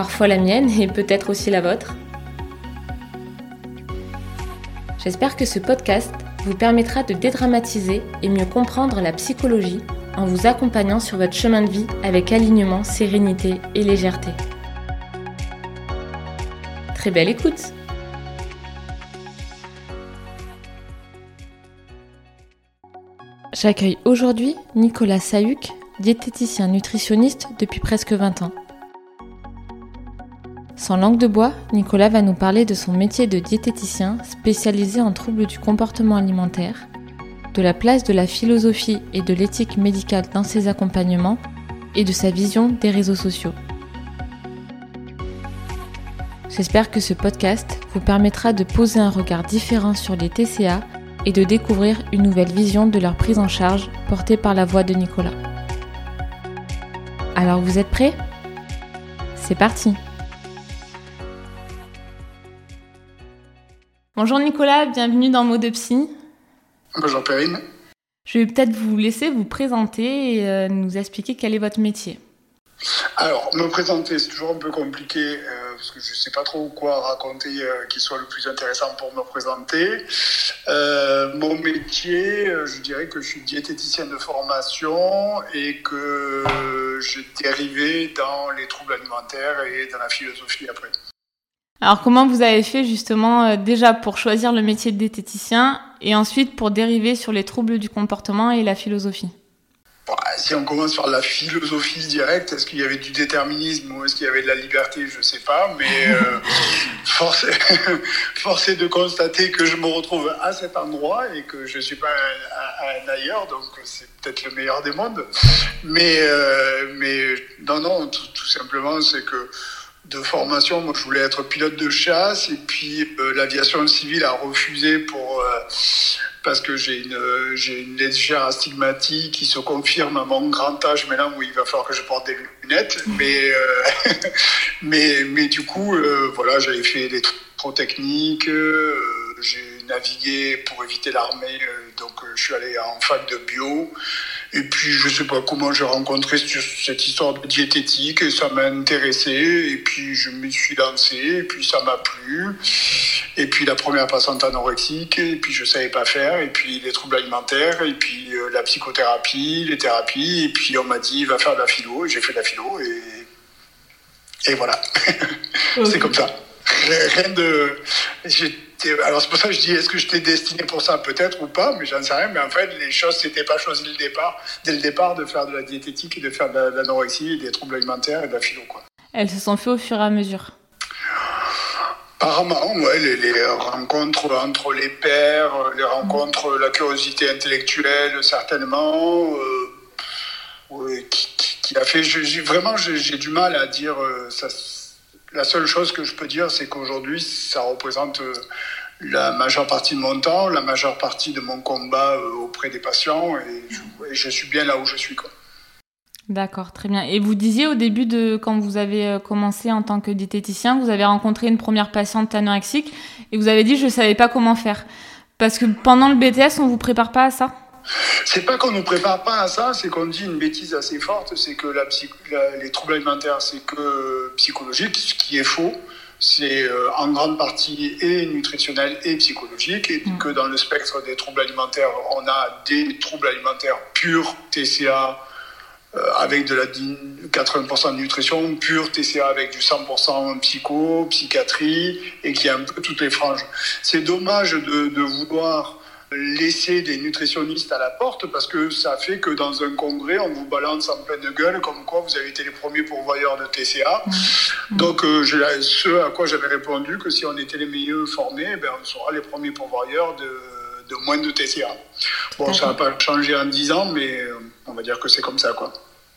parfois la mienne et peut-être aussi la vôtre. J'espère que ce podcast vous permettra de dédramatiser et mieux comprendre la psychologie en vous accompagnant sur votre chemin de vie avec alignement, sérénité et légèreté. Très belle écoute J'accueille aujourd'hui Nicolas Sahuc, diététicien nutritionniste depuis presque 20 ans. Sans langue de bois, Nicolas va nous parler de son métier de diététicien spécialisé en troubles du comportement alimentaire, de la place de la philosophie et de l'éthique médicale dans ses accompagnements et de sa vision des réseaux sociaux. J'espère que ce podcast vous permettra de poser un regard différent sur les TCA et de découvrir une nouvelle vision de leur prise en charge portée par la voix de Nicolas. Alors vous êtes prêts? C'est parti Bonjour Nicolas, bienvenue dans Mots de Psy. Bonjour Perrine. Je vais peut-être vous laisser vous présenter et euh, nous expliquer quel est votre métier. Alors, me présenter, c'est toujours un peu compliqué euh, parce que je ne sais pas trop quoi raconter euh, qui soit le plus intéressant pour me présenter. mon métier, je dirais que je suis diététicien de formation et que j'ai dérivé dans les troubles alimentaires et dans la philosophie après. Alors comment vous avez fait justement euh, déjà pour choisir le métier de diététicien et ensuite pour dériver sur les troubles du comportement et la philosophie? Si on commence par la philosophie directe, est-ce qu'il y avait du déterminisme ou est-ce qu'il y avait de la liberté? Je ne sais pas, mais euh, force, est, de constater que je me retrouve à cet endroit et que je ne suis pas ailleurs, donc c'est peut-être le meilleur des mondes. Mais, euh, mais non, non, tout simplement, c'est que de formation, moi je voulais être pilote de chasse et puis euh, l'aviation civile a refusé pour euh, parce que j'ai une j'ai une légère astigmatie qui se confirme à mon grand âge maintenant où il va falloir que je porte des lunettes. Mais euh, mais mais du coup voilà j'avais fait des trucs trop techniques j'ai navigué pour éviter l'armée donc je suis allé en fac de bio et puis, je sais pas comment j'ai rencontré cette histoire de diététique et ça m'a intéressé. Et puis, je me suis lancé et puis ça m'a plu. Et puis, la première patiente anorexique et puis je savais pas faire. Et puis, les troubles alimentaires et puis euh, la psychothérapie, les thérapies. Et puis, on m'a dit, va faire de la philo. Et j'ai fait de la philo et, et voilà. C'est comme ça. Rien de alors c'est pour ça que je dis, est-ce que je t'ai destiné pour ça peut-être ou pas, mais j'en sais rien. Mais en fait, les choses n'étaient pas choisies le départ, dès le départ de faire de la diététique et de faire de l'anorexie, des troubles alimentaires et de la philo. Quoi. Elles se sont faites au fur et à mesure. Apparemment, ouais, les, rencontres entre les pairs, les rencontres, la curiosité intellectuelle, certainement, euh, qui, a fait. vraiment, j'ai du mal à dire euh, ça la seule chose que je peux dire, c'est qu'aujourd'hui, ça représente euh, la majeure partie de mon temps, la majeure partie de mon combat euh, auprès des patients, et je, suis bien là où je suis. D'accord, très bien. Et vous disiez au début de quand vous avez euh, commencé en tant que diététicien, vous avez rencontré une première patiente anorexique et vous avez dit je ne savais pas comment faire. Parce que pendant le BTS, on ne vous prépare pas à ça? C'est pas qu'on nous prépare pas à ça, c'est qu'on dit une bêtise assez forte, c'est que la, les troubles alimentaires, c'est que psychologique, ce qui est faux. C'est euh, en grande partie et nutritionnel et psychologique, et mm. que dans le spectre des troubles alimentaires, on a des troubles alimentaires purs, TCA, euh, avec de la 80% de nutrition, pure TCA avec du 100% psycho, psychiatrie, et qui a un peu toutes les franges. C'est dommage de, de vouloir laisser des nutritionnistes à la porte parce que ça fait que dans un congrès, on vous balance en pleine gueule comme quoi vous avez été les premiers pourvoyeurs de TCA. Mmh. Donc, euh, ce à quoi j'avais répondu, que si on était les mieux formés, eh ben, on sera les premiers pourvoyeurs de, de moins de TCA. Bon, ça n'a pas changé en 10 ans, mais euh, on va dire que c'est comme ça, quoi.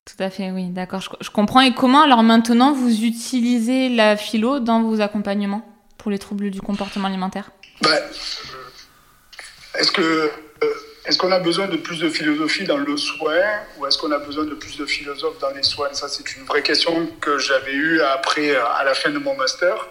Tout à fait, oui, d'accord, je, comprends. Et comment alors maintenant vous utilisez la philo dans vos accompagnements pour les troubles du comportement alimentaire? Ben, Est-ce que est-ce qu'on a besoin de plus de philosophie dans le soin ou est-ce qu'on a besoin de plus de philosophes dans les soins? Ça, c'est une vraie question que j'avais eue après, à la fin de mon master.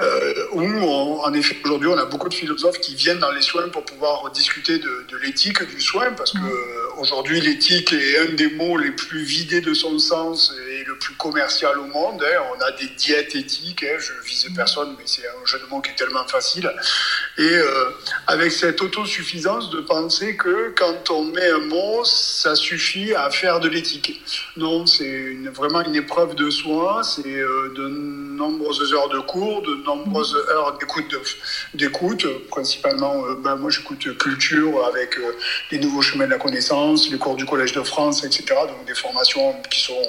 Euh, où, en effet, aujourd'hui, on a beaucoup de philosophes qui viennent dans les soins pour pouvoir discuter de, de l'éthique du soin, parce que mmh. aujourd'hui, l'éthique est un des mots les plus vidés de son sens le plus commercial au monde. Hein. On a des diètes éthiques, hein. je vise mmh. personne, mais c'est un jeu de mots qui est tellement facile. Et euh, avec cette autosuffisance de penser que quand on met un mot, ça suffit à faire de l'éthique. Non, c'est vraiment une épreuve de soi, c'est euh, de nombreuses heures de cours, de nombreuses heures d'écoute, d'écoute principalement, euh, ben moi j'écoute culture avec euh, les nouveaux chemins de la connaissance, les cours du Collège de France, etc. Donc des formations qui sont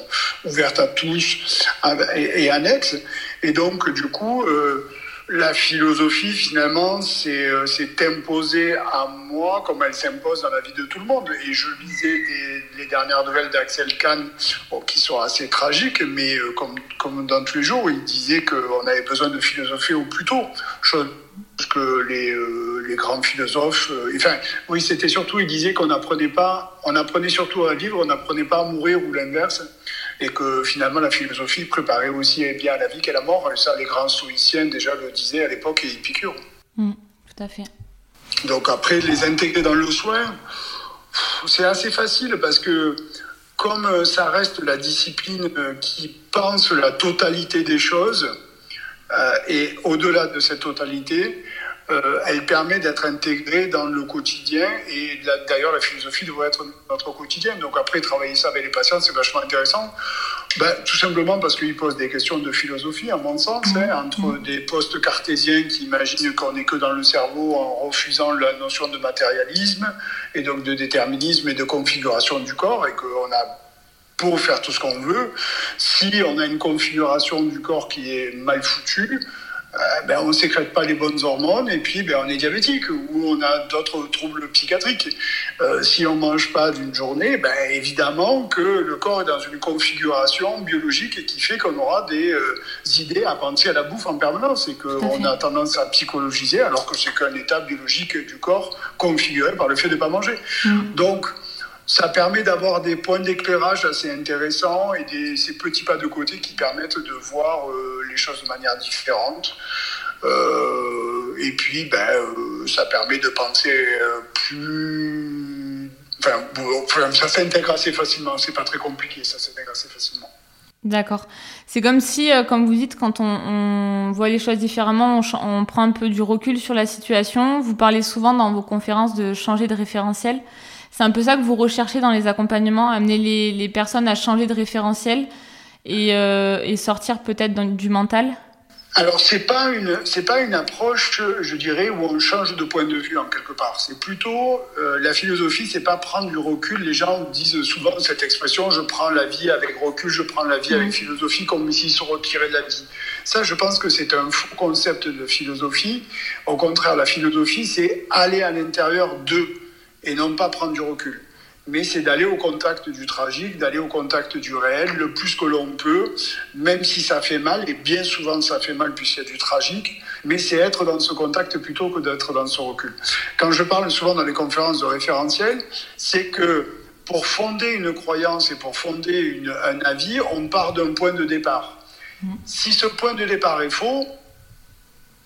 ouvertes à tous et, annexes. Et donc du coup, euh, la philosophie, finalement, c'est euh, imposée à moi comme elle s'impose dans la vie de tout le monde. Et je lisais les dernières nouvelles d'Axel Kahn, qui sont assez tragiques, mais euh, comme, comme dans tous les jours, il disait qu'on avait besoin de philosopher au plus tôt. Chose que les, euh, les grands philosophes. enfin, oui, c'était surtout, il disait qu'on apprenait pas, on apprenait surtout à vivre, on n'apprenait pas à mourir ou l'inverse et que finalement la philosophie préparait aussi bien à la vie qu'à la mort. Et ça, les grands stoïciens déjà le disaient à l'époque et Épicure. Mm, tout à fait. Donc après, les intégrer dans le soin, c'est assez facile parce que comme ça reste la discipline euh, qui pense la totalité des choses, euh, et au-delà de cette totalité, euh, elle permet d'être intégrée dans le quotidien et d'ailleurs la philosophie devrait être notre quotidien. Donc après travailler ça avec les patients c'est vachement intéressant. Ben, tout simplement parce qu'il pose des questions de philosophie à mon sens, hein, mmh. entre mmh. des postes cartésiens qui imaginent qu'on n'est que dans le cerveau en refusant la notion de matérialisme et donc de déterminisme et de configuration du corps et qu'on a pour faire tout ce qu'on veut, si on a une configuration du corps qui est mal foutue, ben, on ne sécrète pas les bonnes hormones et puis ben, on est diabétique ou on a d'autres troubles psychiatriques. Euh, si on ne mange pas d'une journée, ben, évidemment que le corps est dans une configuration biologique qui fait qu'on aura des euh, idées à penser à la bouffe en permanence et qu'on a tendance à psychologiser alors que c'est qu'un état biologique du corps configuré par le fait de ne pas manger. Mm. Donc, ça permet d'avoir des points d'éclairage assez intéressants et des, ces petits pas de côté qui permettent de voir euh, les choses de manière différente. Euh, et puis, ben, euh, ça permet de penser plus. Enfin, ça s'intègre assez facilement. C'est pas très compliqué, ça s'intègre assez facilement. D'accord. C'est comme si, comme vous dites, quand on, voit les choses différemment, on, on, prend un peu du recul sur la situation. Vous parlez souvent dans vos conférences de changer de référentiel. C'est un peu ça que vous recherchez dans les accompagnements, amener les, les personnes à changer de référentiel et, euh, et sortir peut-être du mental? Alors c'est pas une c'est pas une approche, je dirais, où on change de point de vue en quelque part. C'est plutôt euh, la philosophie, c'est pas prendre du recul. Les gens disent souvent cette expression "je prends la vie avec recul, je prends la vie avec mmh. philosophie", comme s'ils se retiraient de la vie. Ça, je pense que c'est un faux concept de philosophie. Au contraire, la philosophie, c'est aller à l'intérieur de et non pas prendre du recul. Mais c'est d'aller au contact du tragique, d'aller au contact du réel le plus que l'on peut, même si ça fait mal, et bien souvent ça fait mal puisqu'il y a du tragique, mais c'est être dans ce contact plutôt que d'être dans ce recul. Quand je parle souvent dans les conférences de référentiel, c'est que pour fonder une croyance et pour fonder une, un avis, on part d'un point de départ. Si ce point de départ est faux,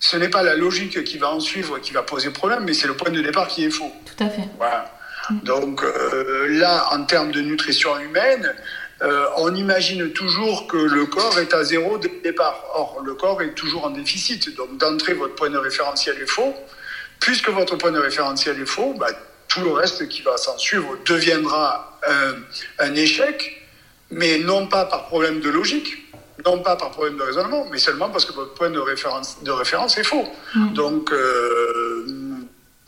ce n'est pas la logique qui va en suivre qui va poser problème, mais c'est le point de départ qui est faux. Tout à fait. Voilà. Donc euh, là, en termes de nutrition humaine, euh, on imagine toujours que le corps est à zéro dès le départ. Or, le corps est toujours en déficit. Donc d'entrée, votre point de référentiel est faux. Puisque votre point de référentiel est faux, bah, tout le reste qui va s'en suivre deviendra un, un échec, mais non pas par problème de logique, non pas par problème de raisonnement, mais seulement parce que votre point de référence, de référence est faux. Mm. Donc, euh,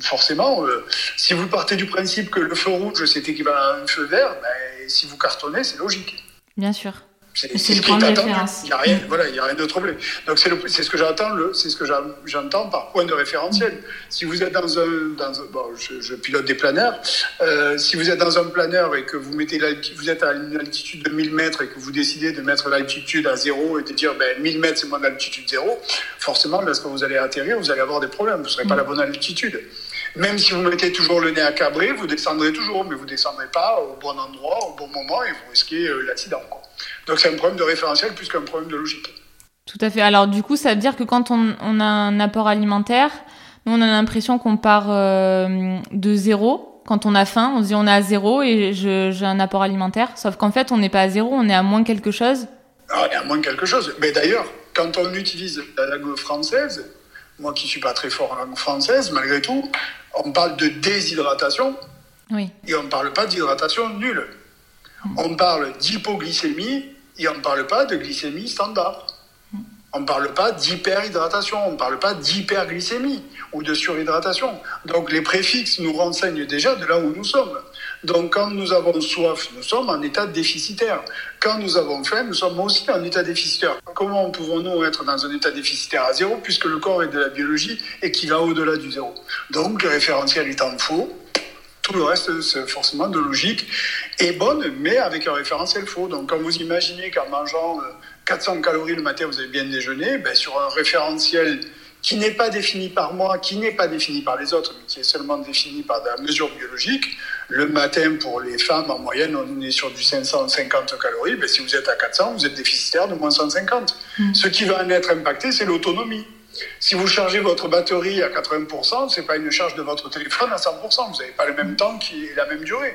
forcément, euh, si vous partez du principe que le feu rouge, c'est équivalent à un feu vert, ben, si vous cartonnez, c'est logique. Bien sûr. C'est le point de référence. Il n'y a rien, voilà, il y a rien de troublé. Donc c'est ce que j'entends, c'est ce que j'entends par point de référentiel. Si vous êtes dans un, dans bon, je, pilote des planeurs. Euh, si vous êtes dans un planeur et que vous mettez vous êtes à une altitude de 1000 mètres et que vous décidez de mettre l'altitude à zéro et de dire ben 1000 mètres c'est mon altitude zéro, forcément lorsque vous allez atterrir, vous allez avoir des problèmes. Vous ne serez pas à la bonne altitude. Même si vous mettez toujours le nez à cabrer, vous descendrez toujours, mais vous ne descendrez pas au bon endroit, au bon moment, et vous risquez euh, l'accident. Donc c'est un problème de référentiel plus qu'un problème de logique. Tout à fait. Alors du coup, ça veut dire que quand on, a un apport alimentaire, nous on a l'impression qu'on part euh, de zéro. Quand on a faim, on se dit on est à zéro et j'ai un apport alimentaire. Sauf qu'en fait, on n'est pas à zéro, on est à moins quelque chose. Ah, on est à moins quelque chose. Mais d'ailleurs, quand on utilise la langue française, moi qui suis pas très fort en langue française, malgré tout, on parle de déshydratation. Oui. Et on ne parle pas d'hydratation nulle. On parle d'hypoglycémie et on ne parle pas de glycémie standard. On ne parle pas d'hyperhydratation, on ne parle pas d'hyperglycémie ou de surhydratation. Donc les préfixes nous renseignent déjà de là où nous sommes. Donc quand nous avons soif, nous sommes en état déficitaire. Quand nous avons faim, nous sommes aussi en état déficitaire. Comment pouvons-nous être dans un état déficitaire à zéro puisque le corps est de la biologie et qui va au-delà du zéro? Donc le référentiel étant faux, tout le reste, c'est forcément de logique, est bonne, mais avec un référentiel faux. Donc, quand vous imaginez qu'en mangeant 400 euh, calories le matin, vous avez bien déjeuné, ben, sur un référentiel qui n'est pas défini par moi, qui n'est pas défini par les autres, mais qui est seulement défini par la mesure biologique, le matin, pour les femmes, en moyenne, on est sur du 550 calories. Ben, si vous êtes à 400, vous êtes déficitaire de moins 150. Mmh. Ce qui va en être impacté, c'est l'autonomie. Si vous chargez votre batterie à 80%, ce n'est pas une charge de votre téléphone à 100%. Vous n'avez pas le même temps qui est la même durée.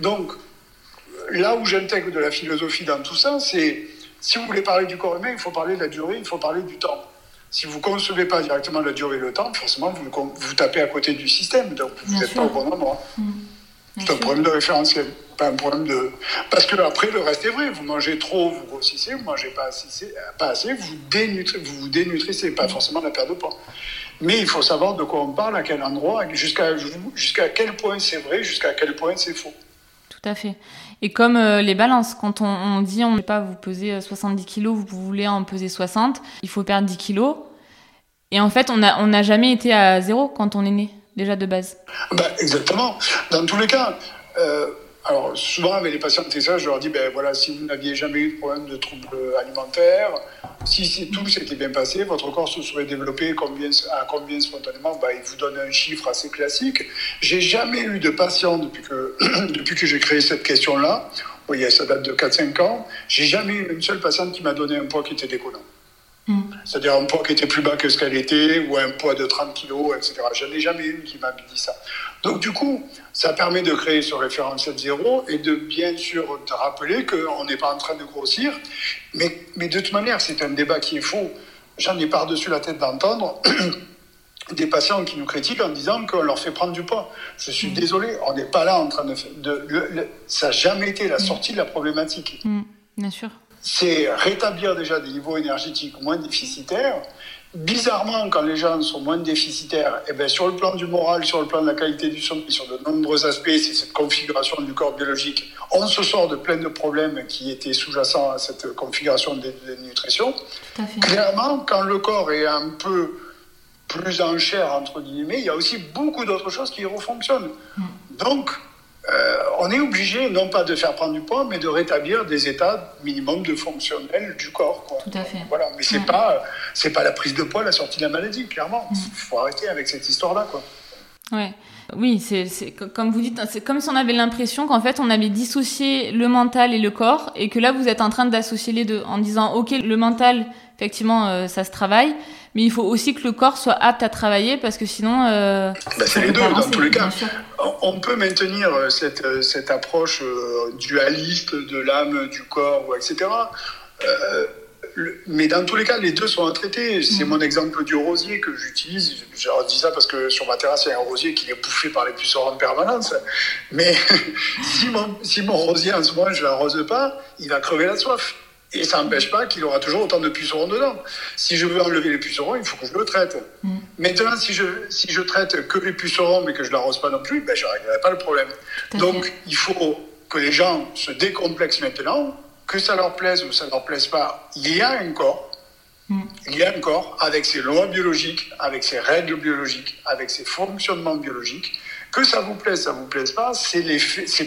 Donc, là où j'intègre de la philosophie dans tout ça, c'est si vous voulez parler du corps humain, il faut parler de la durée, il faut parler du temps. Si vous ne concevez pas directement la durée et le temps, forcément, vous, vous tapez à côté du système, donc vous n'êtes pas au bon endroit. Mmh. C'est un problème de référentiel, pas un problème de. Parce que après, le reste est vrai. Vous mangez trop, vous grossissez. Vous mangez pas assez, pas assez vous, dénutri... vous vous dénutrissez, pas forcément la perte de poids. Mais il faut savoir de quoi on parle, à quel endroit, jusqu'à jusqu'à quel point c'est vrai, jusqu'à quel point c'est faux. Tout à fait. Et comme euh, les balances, quand on, dit on ne peut pas vous peser 70 kilos, vous voulez en peser 60, il faut perdre 10 kilos. Et en fait, on n'a on jamais été à zéro quand on est né déjà de base bah, Exactement. Dans tous les cas, euh, alors souvent avec les patients de ça, je leur dis, ben voilà, si vous n'aviez jamais eu de problème de troubles alimentaires, si tout s'était bien passé, votre corps se serait développé à combien spontanément bah, Il vous donne un chiffre assez classique. J'ai jamais eu de patient depuis que, depuis que j'ai créé cette question-là. Vous voyez, ça date de 4-5 ans. J'ai jamais eu une seule patiente qui m'a donné un poids qui était déconnant. Mm. C'est-à-dire un poids qui était plus bas que ce qu'elle était, ou un poids de 30 kg, etc. Je n'ai jamais eu une qui m'a dit ça. Donc du coup, ça permet de créer ce référentiel zéro et de bien sûr de rappeler qu'on n'est pas en train de grossir. Mais, mais de toute manière, c'est un débat qui est faux. J'en ai par-dessus la tête d'entendre des patients qui nous critiquent en disant qu'on leur fait prendre du poids. Je suis mm. désolé, on n'est pas là en train de... de, ça n'a jamais été la mm. sortie de la problématique. bien sûr c'est rétablir déjà des niveaux énergétiques moins déficitaires. Bizarrement, quand les gens sont moins déficitaires, et eh bien, sur le plan du moral, sur le plan de la qualité du sommeil, sur de nombreux aspects, c'est cette configuration du corps biologique. On se sort de plein de problèmes qui étaient sous-jacents à cette configuration de, nutrition. Clairement, quand le corps est un peu plus en chair, entre guillemets, il y a aussi beaucoup d'autres choses qui refonctionnent. Mm. Donc, euh, on est obligé non pas de faire prendre du poids, mais de rétablir des états minimum de fonctionnel du corps. Tout à fait. Voilà, mais c'est pas c'est pas la prise de poids la sortie de la maladie, clairement. Il mm. faut arrêter avec cette histoire-là, quoi. Ouais. Oui, c'est comme vous dites, c'est comme si on avait l'impression qu'en fait on avait dissocié le mental et le corps, et que là vous êtes en train d'associer les deux en disant ok le mental effectivement euh, ça se travaille, mais il faut aussi que le corps soit apte à travailler parce que sinon. Euh, bah, c'est les deux, dans tous les cas. On peut maintenir euh, cette, cette approche dualiste de l'âme, du corps, etc. mais dans tous les cas, les deux sont à traiter. C'est mm. mon exemple du rosier que j'utilise. Je dis ça parce que sur ma terrasse, il y a un rosier qui est bouffé par les pucerons en permanence. Mais si, mon, si mon rosier, en ce moment, je ne l'arrose pas, il va crever la soif. Et ça n'empêche pas qu'il aura toujours autant de pucerons dedans. Si je veux enlever les pucerons, il faut que je le traite. Mm. Maintenant, si je, si je traite que les pucerons, mais que je ne l'arrose pas non plus, ben, je ne réglerai pas le problème. Donc, il faut que les gens se décomplexent maintenant que ça leur plaise ou ça leur plaise pas, il y a un corps. Mm. Il y a un corps avec ses lois biologiques, avec ses règles biologiques, avec ses fonctionnements biologiques. Que ça vous plaise, ça vous plaise pas, c'est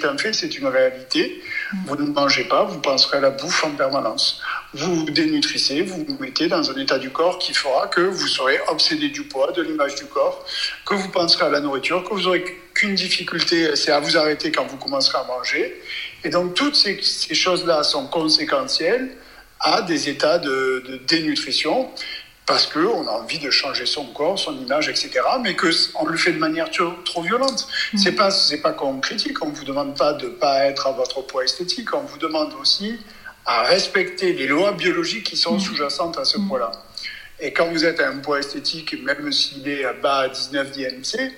un fait, c'est une réalité. Mm. Vous ne mangez pas, vous penserez à la bouffe en permanence. Vous vous dénutrissez, vous vous mettez dans un état du corps qui fera que vous serez obsédé du poids, de l'image du corps, que vous penserez à la nourriture, que vous aurez qu'une difficulté, c'est à vous arrêter quand vous commencerez à manger. Et donc toutes ces, choses-là sont conséquentielles à des états de, de dénutrition parce qu'on a envie de changer son corps, son image, etc., mais qu'on le fait de manière trop, trop violente. Mm. C'est pas, c'est pas qu'on critique, on ne vous demande pas de ne pas être à votre poids esthétique, on vous demande aussi à respecter les lois biologiques qui sont mm. sous-jacentes à ce mm. poids-là. Et quand vous êtes à un poids esthétique, même s'il est bas à 19 d'IMC, il ne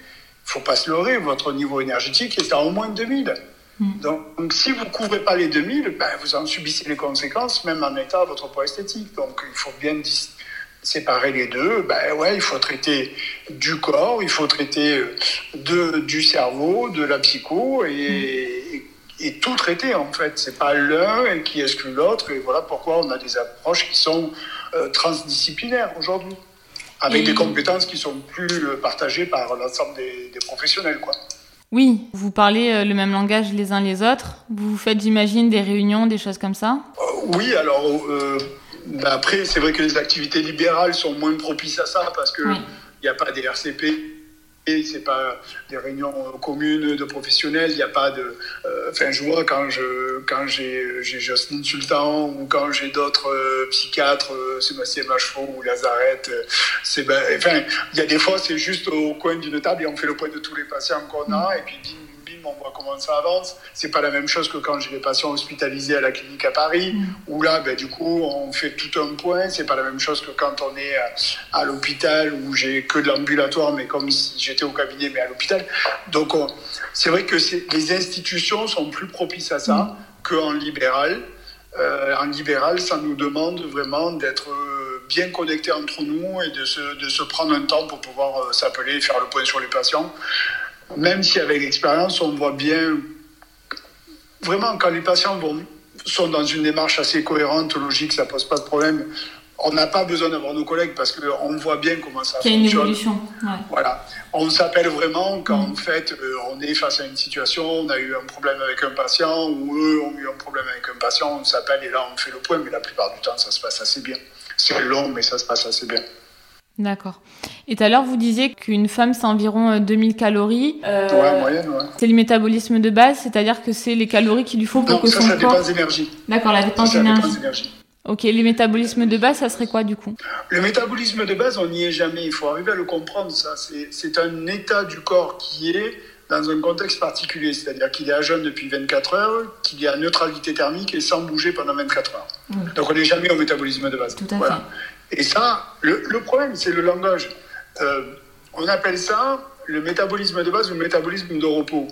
faut pas se leurrer, votre niveau énergétique est à au moins 2000. Donc, si vous ne couvrez pas les 2000, ben, vous en subissez les conséquences, même en état à votre poids esthétique. Donc il faut bien séparer les deux, ben ouais, il faut traiter du corps, il faut traiter euh, de, du cerveau, de la psycho et, et, tout traiter en fait. C'est pas l'un qui exclut l'autre et voilà pourquoi on a des approches qui sont euh, transdisciplinaires aujourd'hui, avec des compétences qui sont plus euh, partagées par l'ensemble des, des, professionnels quoi. Oui, vous parlez le même langage les uns les autres. Vous faites, j'imagine, des réunions, des choses comme ça? Oui, alors bah, après, c'est vrai que les activités libérales sont moins propices à ça parce qu'il n'y a pas des RCP. C'est pas des réunions communes de professionnels, il n'y a pas de. Euh, enfin, je vois quand je quand j'ai Jocelyne Sultan ou quand j'ai d'autres euh, psychiatres, euh, Sébastien Machereau ou Lazarette, c'est ben, enfin, il y a des fois c'est juste au coin d'une table et on fait le point de tous les patients qu'on a et puis on voit comment ça avance. C'est pas la même chose que quand j'ai des patients hospitalisés à la clinique à Paris, mm. où là, ben, du coup, on fait tout un point. C'est pas la même chose que quand on est à, l'hôpital, où j'ai que de l'ambulatoire, mais comme si j'étais au cabinet, mais à l'hôpital. Donc, c'est vrai que les institutions sont plus propices à ça mm. qu'en libéral. Euh, en libéral, ça nous demande vraiment d'être euh, bien connectés entre nous et de se, de se prendre un temps pour pouvoir euh, s'appeler et faire le point sur les patients même si avec l'expérience, on voit bien, vraiment, quand les patients sont dans une démarche assez cohérente, logique, ça pose pas de problème. On n'a pas besoin d'avoir nos collègues parce qu'on voit bien comment ça fonctionne. Il y a une évolution. Voilà. On s'appelle vraiment quand, en fait, euh, on est face à une situation, on a eu un problème avec un patient ou eux ont eu un problème avec un patient, on s'appelle et là, on fait le point. Mais la plupart du temps, ça se passe assez bien. C'est long, mais ça se passe assez bien. D'accord. Et tout à l'heure, vous disiez qu'une femme, c'est environ 2000 euh, calories. Euh, ouais, moyenne, ouais. C'est le métabolisme de base, c'est-à-dire que c'est les calories qu'il lui faut pour non, que ça, son ça corps... dépense d'énergie. D'accord, la dépense d'énergie. Ok, les métabolismes de base, ça serait quoi du coup? Le métabolisme de base, on n'y est jamais. Il faut arriver à le comprendre, ça. C'est un état du corps qui est dans un contexte particulier, c'est-à-dire qu'il est à jeûne depuis 24 heures, qu'il est à neutralité thermique et sans bouger pendant 24 heures. Donc on n'est jamais au métabolisme de base. Tout à fait. Et ça, le, problème, c'est le langage. Euh, on appelle ça le métabolisme de base ou le métabolisme de repos.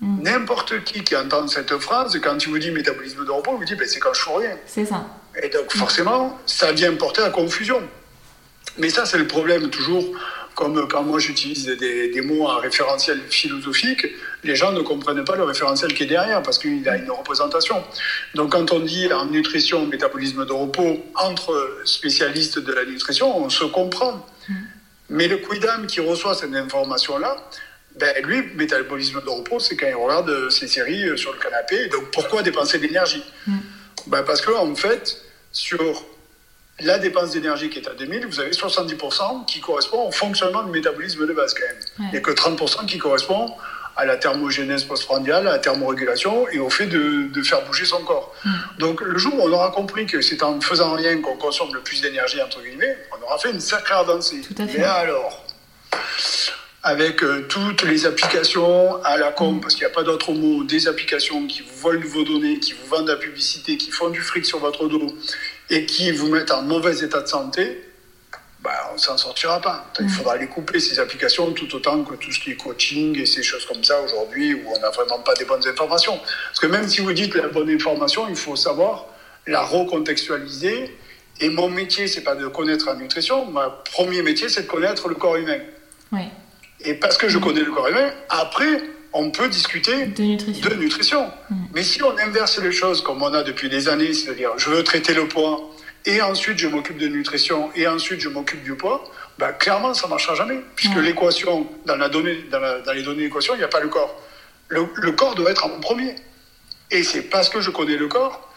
Mm. N'importe qui qui entend cette phrase, quand tu vous dis métabolisme de repos, il vous dit ben, c'est quand je fais rien. C'est ça. Et donc forcément, ça vient porter à confusion. Mais ça, c'est le problème toujours comme quand moi j'utilise des, mots à référentiel philosophique, les gens ne comprennent pas le référentiel qui est derrière parce qu'il a une représentation. Donc quand on dit en nutrition, métabolisme de repos, entre spécialistes de la nutrition, on se comprend. Mm. Mais le quidam qui reçoit cette information-là, ben lui, métabolisme de repos, c'est quand il regarde ses séries sur le canapé. Donc pourquoi dépenser de l'énergie? Mm. ben Parce qu'en en fait, sur la dépense d'énergie qui est à 2000, vous avez 70% qui correspond au fonctionnement du métabolisme de base quand même. N'y a que 30% qui correspond à la thermogénèse postprandiale, à la thermorégulation et au fait de, faire bouger son corps. Hmm. Donc le jour où on aura compris que c'est en faisant rien qu'on consomme le plus d'énergie, entre guillemets, on aura fait une sacrée avancée. Mais alors, avec euh, toutes les applications à la com, hmm. parce qu'il n'y a pas d'autre mot, des applications qui vous volent vos données, qui vous vendent de la publicité, qui font du fric sur votre dos, et qui vous mettent en mauvais état de santé, bah, on ne s'en sortira pas. Il faudra les couper, ces applications, tout autant que tout ce qui est coaching et ces choses comme ça aujourd'hui où on n'a vraiment pas des bonnes informations. Parce que même si vous dites la bonne information, il faut savoir la recontextualiser. Et mon métier, c'est pas de connaître la nutrition. Mon premier métier, c'est de connaître le corps humain. Et parce que je connais le corps humain, après, on peut discuter de nutrition. De nutrition. Mais si on inverse les choses comme on a depuis des années, c'est-à-dire je veux traiter le poids et ensuite je m'occupe de nutrition et ensuite je m'occupe du poids, bah, clairement ça ne marchera jamais. Puisque l'équation, dans, la donnée, dans, les données d'équation, il n'y a pas le corps. Le, le, corps doit être en premier. Et c'est parce que je connais le corps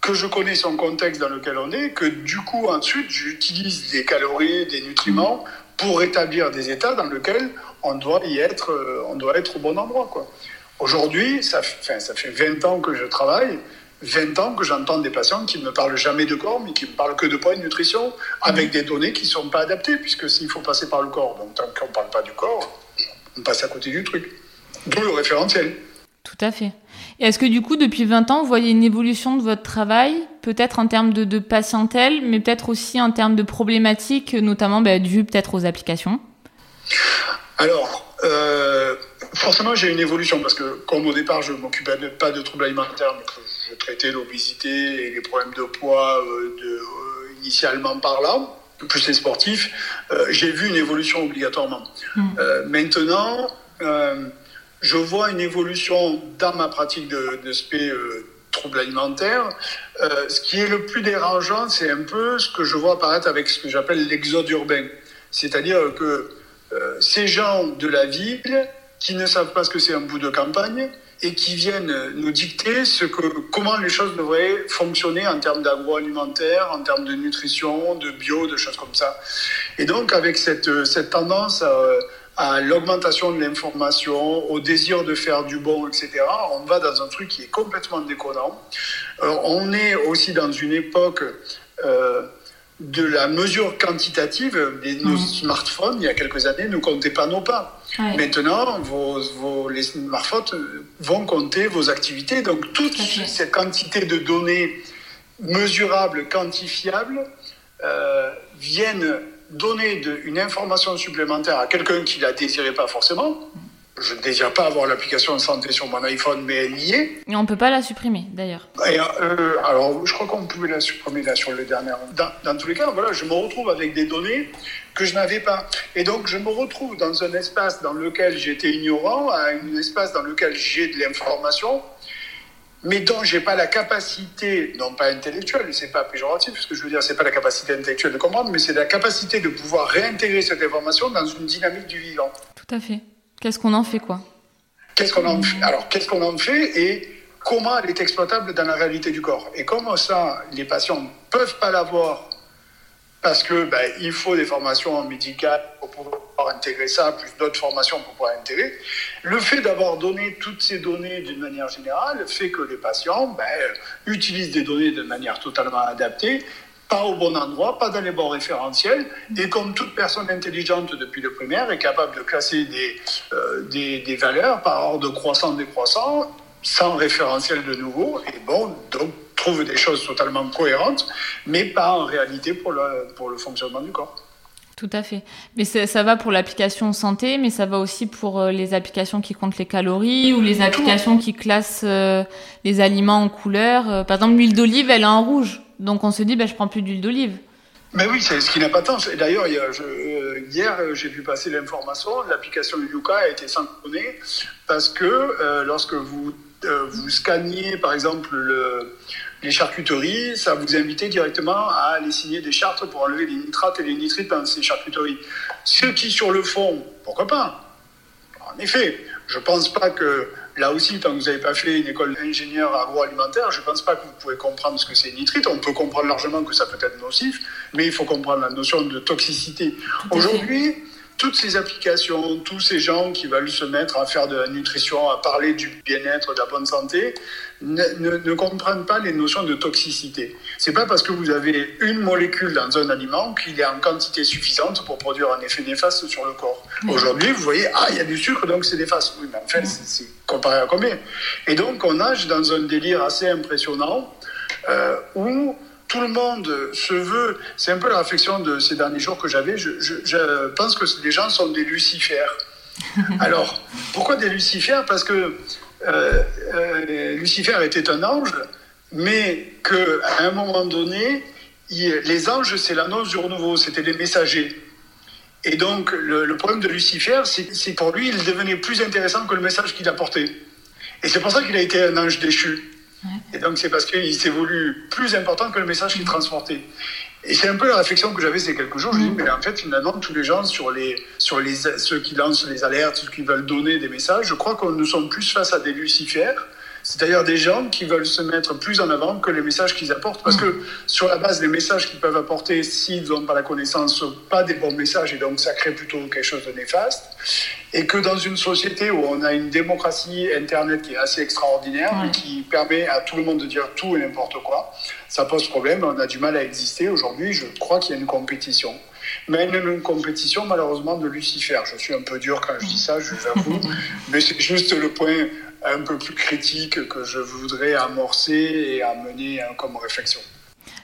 que je connais son contexte dans lequel on est, que du coup ensuite j'utilise des calories, des nutriments pour établir des états dans lesquels on doit y être, euh, on doit être au bon endroit. Aujourd'hui, ça, fait 20 ans que je travaille, 20 ans que j'entends des patients qui ne me parlent jamais de corps, mais qui me parlent que de poids et de nutrition, avec des données qui ne sont pas adaptées, puisque s'il faut passer par le corps, donc tant qu'on ne parle pas du corps, on passe à côté du truc. D'où le référentiel. Tout à fait. Et est-ce que du coup, depuis 20 ans, vous voyez une évolution de votre travail, peut-être en termes de, patientèle, mais peut-être aussi en termes de problématiques, notamment bah, peut-être aux applications? Alors, euh, forcément, j'ai une évolution parce que, comme au départ, je ne m'occupais pas de troubles alimentaires, mais que je traitais l'obésité et les problèmes de poids euh, de, euh, initialement par là, plus les sportifs, j'ai vu une évolution obligatoirement. Mmh. maintenant, je vois une évolution dans ma pratique de, de SP euh, alimentaires. Euh, ce qui est le plus dérangeant, c'est un peu ce que je vois apparaître avec ce que j'appelle l'exode urbain. C'est-à-dire que euh, ces gens de la ville qui ne savent pas ce que c'est un bout de campagne et qui viennent nous dicter ce que, comment les choses devraient fonctionner en termes d'agroalimentaire, en termes de nutrition, de bio, de choses comme ça. Et donc avec cette, cette tendance à à l'augmentation de l'information, au désir de faire du bon, etc., on va dans un truc qui est complètement déconnant. Euh, on est aussi dans une époque euh, de la mesure quantitative. Les, nos mmh. smartphones, il y a quelques années, ne comptaient pas nos pas. Maintenant, vos, vos, les smartphones vont compter vos activités. Donc, toute cette quantité de données mesurables, quantifiables, euh, viennent donner de, une information supplémentaire à quelqu'un qui ne la désirait pas forcément, je ne désire pas avoir l'application de santé sur mon iPhone, mais elle y est. Et on ne peut pas la supprimer, d'ailleurs. Euh, alors, je crois qu'on pouvait la supprimer là sur le dernier. Dans, dans, tous les cas, voilà, je me retrouve avec des données que je n'avais pas. Et donc, je me retrouve dans un espace dans lequel j'étais ignorant, à un espace dans lequel j'ai de l'information, mais dont j'ai pas la capacité, non pas intellectuelle, c'est pas péjoratif, ce que je veux dire, c'est pas la capacité intellectuelle de comprendre, mais c'est la capacité de pouvoir réintégrer cette information dans une dynamique du vivant. Tout à fait. Qu'est-ce qu'on en fait, quoi? Qu'est-ce qu'on en fait? Alors, qu'est-ce qu'on en fait et comment elle est exploitable dans la réalité du corps? Et comment ça, les patients ne peuvent pas l'avoir? Parce que ben, il faut des formations médicales pour pouvoir intégrer ça, plus d'autres formations pour pouvoir intégrer. Le fait d'avoir donné toutes ces données d'une manière générale fait que les patients ben, utilisent des données de manière totalement adaptée, pas au bon endroit, pas dans les bons référentiels, et comme toute personne intelligente depuis le primaire est capable de classer des, euh, des, des valeurs par ordre croissant décroissant, sans référentiel de nouveau, et bon, donc trouve des choses totalement cohérentes, mais pas en réalité pour le, pour le fonctionnement du corps. Tout à fait. Mais ça va pour l'application santé, mais ça va aussi pour euh, les applications qui comptent les calories ou les applications qui classent euh, les aliments en couleur. Euh, par exemple, l'huile d'olive, elle est en rouge. Donc on se dit, ben, je prends plus d'huile d'olive. Mais oui, c'est ce qui n'a pas de sens. D'ailleurs, hier, j'ai vu passer l'information, l'application Yuka a été sanctionnée parce que lorsque vous, vous scannez, par exemple, le, les charcuteries, ça vous invitait directement à aller signer des chartes pour enlever les nitrates et les nitrites dans ces charcuteries. Ce qui, sur le fond, pourquoi pas? En effet, je ne pense pas que, là aussi, tant que vous n'avez pas fait une école d'ingénieur agroalimentaire, je ne pense pas que vous pouvez comprendre ce que c'est nitrite. On peut comprendre largement que ça peut être nocif, mais il faut comprendre la notion de toxicité. Aujourd'hui, toutes ces applications, tous ces gens qui veulent se mettre à faire de la nutrition, à parler du bien-être, de la bonne santé, ne, comprennent pas les notions de toxicité. C'est pas parce que vous avez une molécule dans un aliment qu'il est en quantité suffisante pour produire un effet néfaste sur le corps. Aujourd'hui, vous voyez, ah, il y a du sucre, donc c'est néfaste. Oui, mais en fait, c'est comparé à combien? Et donc, on nage dans un délire assez impressionnant euh, où tout le monde se veut. C'est un peu la réflexion de ces derniers jours que j'avais. Je, pense que les gens sont des lucifères. Alors, pourquoi des lucifères? Parce que euh, euh, Lucifer était un ange, mais qu'à un moment donné, les anges, c'est l'annonce du renouveau, c'était les messagers. Et donc, le, problème de Lucifer, c'est pour lui, il devenait plus intéressant que le message qu'il apportait. Et c'est pour ça qu'il a été un ange déchu. Et donc, c'est parce qu'il s'est voulu plus important que le message qu'il transportait. Et c'est un peu la réflexion que j'avais ces quelques jours. Je me dis, mais en fait, finalement, tous les gens, sur, les, sur les, ceux qui lancent les alertes, ceux qui veulent donner des messages, je crois que nous sommes plus face à des lucifères c'est-à-dire des gens qui veulent se mettre plus en avant que les messages qu'ils apportent. Parce que sur la base des messages qu'ils peuvent apporter, s'ils n'ont pas la connaissance, pas des bons messages et donc ça crée plutôt quelque chose de néfaste. Et que dans une société où on a une démocratie Internet qui est assez extraordinaire qui permet à tout le monde de dire tout et n'importe quoi, ça pose problème. On a du mal à exister. Aujourd'hui, je crois qu'il y a une compétition mais une, compétition malheureusement de Lucifer. Je suis un peu dur quand je dis ça, je vous avoue, mais c'est juste le point un peu plus critique que je voudrais amorcer et amener hein, comme réflexion.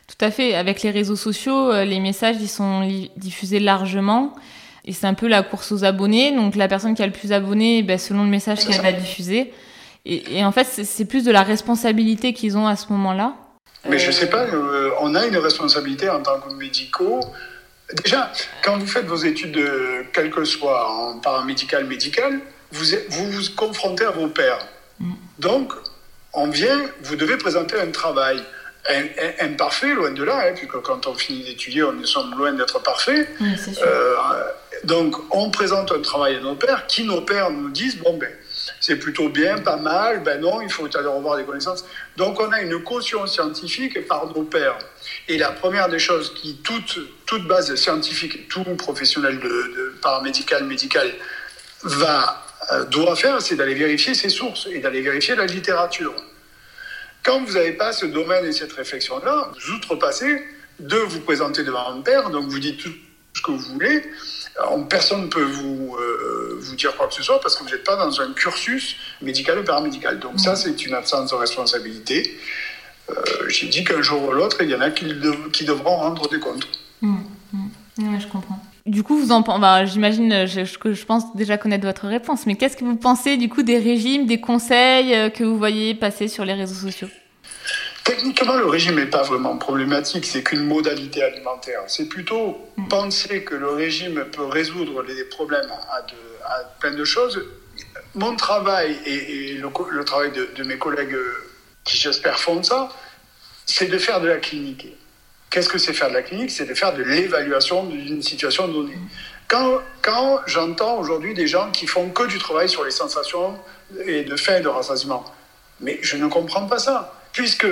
Tout à fait. Avec les réseaux sociaux, euh, les messages ils sont diffusés largement. Et c'est un peu la course aux abonnés. Donc la personne qui a le plus d'abonnés, ben, selon le message qu'elle va diffuser. Et, en fait, c'est plus de la responsabilité qu'ils ont à ce moment-là. Mais je sais pas, euh, on a une responsabilité en tant que médicaux. Déjà, quand vous faites vos études, de, quel que soit en paramédical, médical, vous, vous vous confrontez à vos pairs. Mm. Donc, on vient, vous devez présenter un travail. Imparfait, loin de là, hein, puisque quand on finit d'étudier, on est sommes loin d'être parfait. Euh, donc, on présente un travail à nos pères, qui nos pères nous disent bon, ben, c'est plutôt bien, pas mal, ben non, il faut aller revoir des connaissances. Donc, on a une caution scientifique par nos pères. Et la première des choses qui, toute, toute base scientifique, tout professionnel de, de paramédical, médical, va doit faire, c'est d'aller vérifier ses sources et d'aller vérifier la littérature. Quand vous n'avez pas ce domaine et cette réflexion-là, vous outrepassez de vous présenter devant un père, donc vous dites tout ce que vous voulez. personne ne peut vous, euh, vous dire quoi que ce soit parce que vous n'êtes pas dans un cursus médical ou paramédical. Donc ça, c'est une absence de responsabilité. Euh, j'ai dit qu'un jour ou l'autre, il y en a qui, devront rendre des comptes. Mmh, mmh. je comprends. Du coup, vous en bah, j'imagine que je, je, pense déjà connaître votre réponse, mais qu'est-ce que vous pensez du coup des régimes, des conseils euh, que vous voyez passer sur les réseaux sociaux? Techniquement, le régime n'est pas vraiment problématique, c'est qu'une modalité alimentaire. C'est plutôt mm. penser que le régime peut résoudre les problèmes à, de, plein de choses. Mon travail et, le, travail de, de, mes collègues euh, qui j'espère font ça, c'est de faire de la clinique. Qu'est-ce que c'est faire de la clinique? C'est de faire de l'évaluation d'une situation donnée. Quand, quand j'entends aujourd'hui des gens qui font que du travail sur les sensations et de faim et de rassasiement, mais je ne comprends pas ça, puisque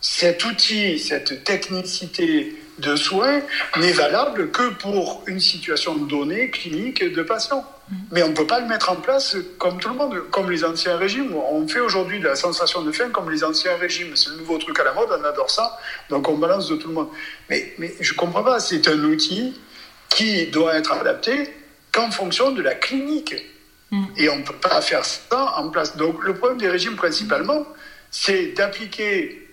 cet outil, cette technicité de soins n'est valable que pour une situation donnée clinique de patient. Mais on ne peut pas le mettre en place comme tout le monde, comme les anciens régimes. On fait aujourd'hui de la sensation de faim comme les anciens régimes. C'est le nouveau truc à la mode, on adore ça, donc on balance de tout le monde. Mais, mais je ne comprends pas, c'est un outil qui doit être adapté qu'en fonction de la clinique. Mm. Et on ne peut pas faire ça en place. Donc le problème des régimes principalement, c'est d'appliquer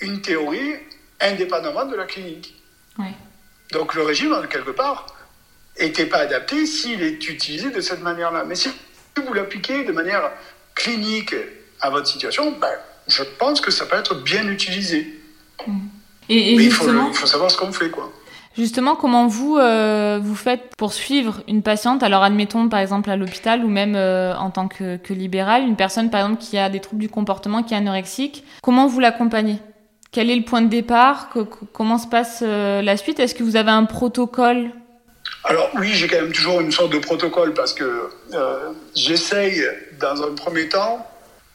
une théorie indépendamment de la clinique. Donc le régime, quelque part, n'était pas adapté s'il est utilisé de cette manière-là. Mais si vous l'appliquez de manière clinique à votre situation, ben, je pense que ça peut être bien utilisé. Mm. Et, Mais il faut, savoir ce qu'on fait, quoi. Justement, comment vous euh, vous faites pour suivre une patiente? Alors, admettons par exemple à l'hôpital ou même euh, en tant que, que libéral, une personne par exemple qui a des troubles du comportement, qui est anorexique. Comment vous l'accompagnez? Quel est le point de départ? Comment se passe euh, la suite? Est-ce que vous avez un protocole? Alors oui, j'ai quand même toujours une sorte de protocole parce que euh, j'essaye dans un premier temps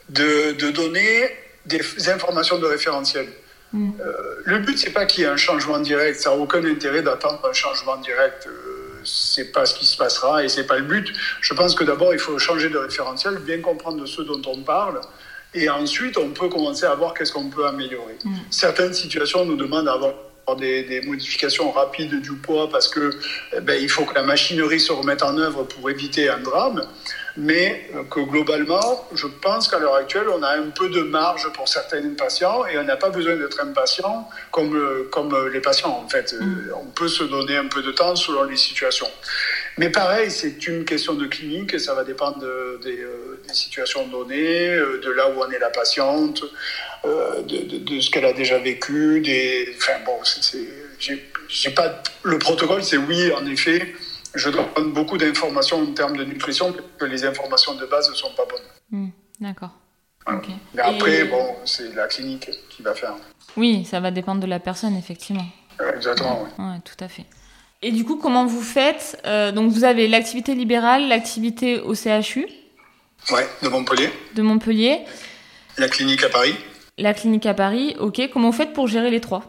de, donner des informations de référentiel. Mm. Euh, le but, c'est pas qu'il y ait un changement direct. Ça n'a aucun intérêt d'attendre un changement direct. Euh, c'est pas ce qui se passera et c'est pas le but. Je pense que d'abord, il faut changer de référentiel, bien comprendre de ce dont on parle. Et ensuite, on peut commencer à voir qu'est-ce qu'on peut améliorer. Mm. Certaines situations nous demandent d'avoir des, des, modifications rapides du poids parce que eh ben, il faut que la machinerie se remette en œuvre pour éviter un drame, mais euh, que globalement, je pense qu'à l'heure actuelle, on a un peu de marge pour certains patients et on n'a pas besoin d'être impatient comme, euh, comme les patients en fait. Mm. On peut se donner un peu de temps selon les situations. Mais pareil, c'est une question de clinique, ça va dépendre des, euh, des, situations données, de là où en est la patiente. Euh, de, de, ce qu'elle a déjà vécu. Des, enfin bon, j'ai pas le protocole, c'est oui, en effet, je donne beaucoup d'informations en termes de nutrition, parce que les informations de base ne sont pas bonnes. Hmm, d'accord. Mais après, bon, c'est la clinique qui va faire. Oui, ça va dépendre de la personne, effectivement. Exactement, oui. tout à fait. Et du coup, comment vous faites euh, Donc, vous avez l'activité libérale, l'activité au CHU Ouais, de Montpellier. De Montpellier. La clinique à Paris. La clinique à Paris, ok. Comment vous faites pour gérer les trois?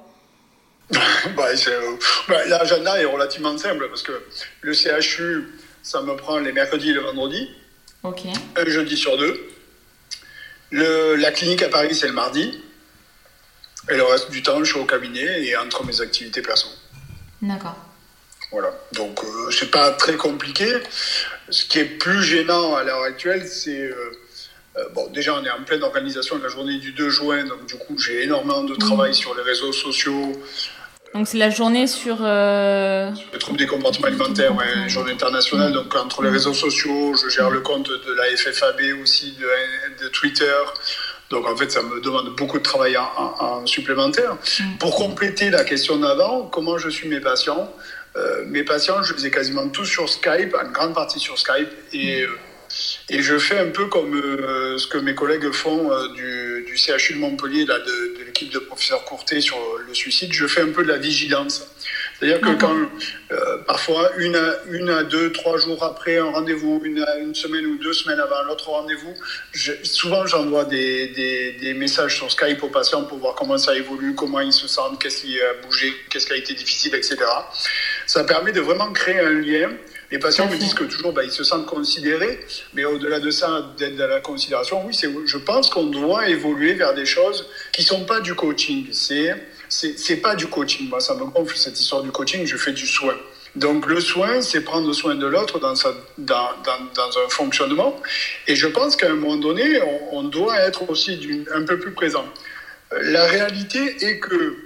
Bah, euh, bah, L'agenda est relativement simple parce que le CHU, ça me prend les mercredis et le vendredi. Ok. Un jeudi sur deux. Le, la clinique à Paris, c'est le mardi. Et le reste du temps, je suis au cabinet et entre mes activités perso. D'accord. Voilà. Donc, euh, c'est pas très compliqué. Ce qui est plus gênant à l'heure actuelle, c'est. Euh, euh, bon, déjà, on est en pleine organisation de la journée du 2 juin, donc du coup, j'ai énormément de travail mmh. sur les réseaux sociaux. Donc, c'est la journée sur. Euh... Le trouble des comportements alimentaires, ouais, journée internationale. Donc, entre les réseaux sociaux, je gère le compte de la FFAB aussi, de, de Twitter. Donc en fait, ça me demande beaucoup de travail en, supplémentaire. Mmh. Pour compléter la question d'avant, comment je suis mes patients? Euh, Mes patients, je les ai quasiment tous sur Skype, en grande partie sur Skype. Et, mmh. euh, et je fais un peu comme euh, ce que mes collègues font du, du, CHU de Montpellier, là, de, de l'équipe de professeur Courtet sur le suicide. Je fais un peu de la vigilance. C'est-à-dire que quand parfois une à, une à deux, trois jours après un rendez-vous, une, une semaine ou deux semaines avant l'autre rendez-vous, souvent j'envoie des, des, des, messages sur Skype aux patients pour voir comment ça évolue, comment ils se sentent, qu'est-ce qui a bougé, qu'est-ce qui a été difficile, etc. Ça permet de vraiment créer un lien. Les patients me disent que toujours, bah, ils se sentent considérés, mais au-delà de ça, d'être dans la considération, oui, je pense qu'on doit évoluer vers des choses qui sont pas du coaching. C'est c'est pas du coaching. Moi, ça me gonfle cette histoire du coaching. Je fais du soin. Donc le soin, c'est prendre soin de l'autre dans, dans, dans, dans, un fonctionnement. Et je pense qu'à un moment donné, on, doit être aussi un peu plus présent. La réalité est que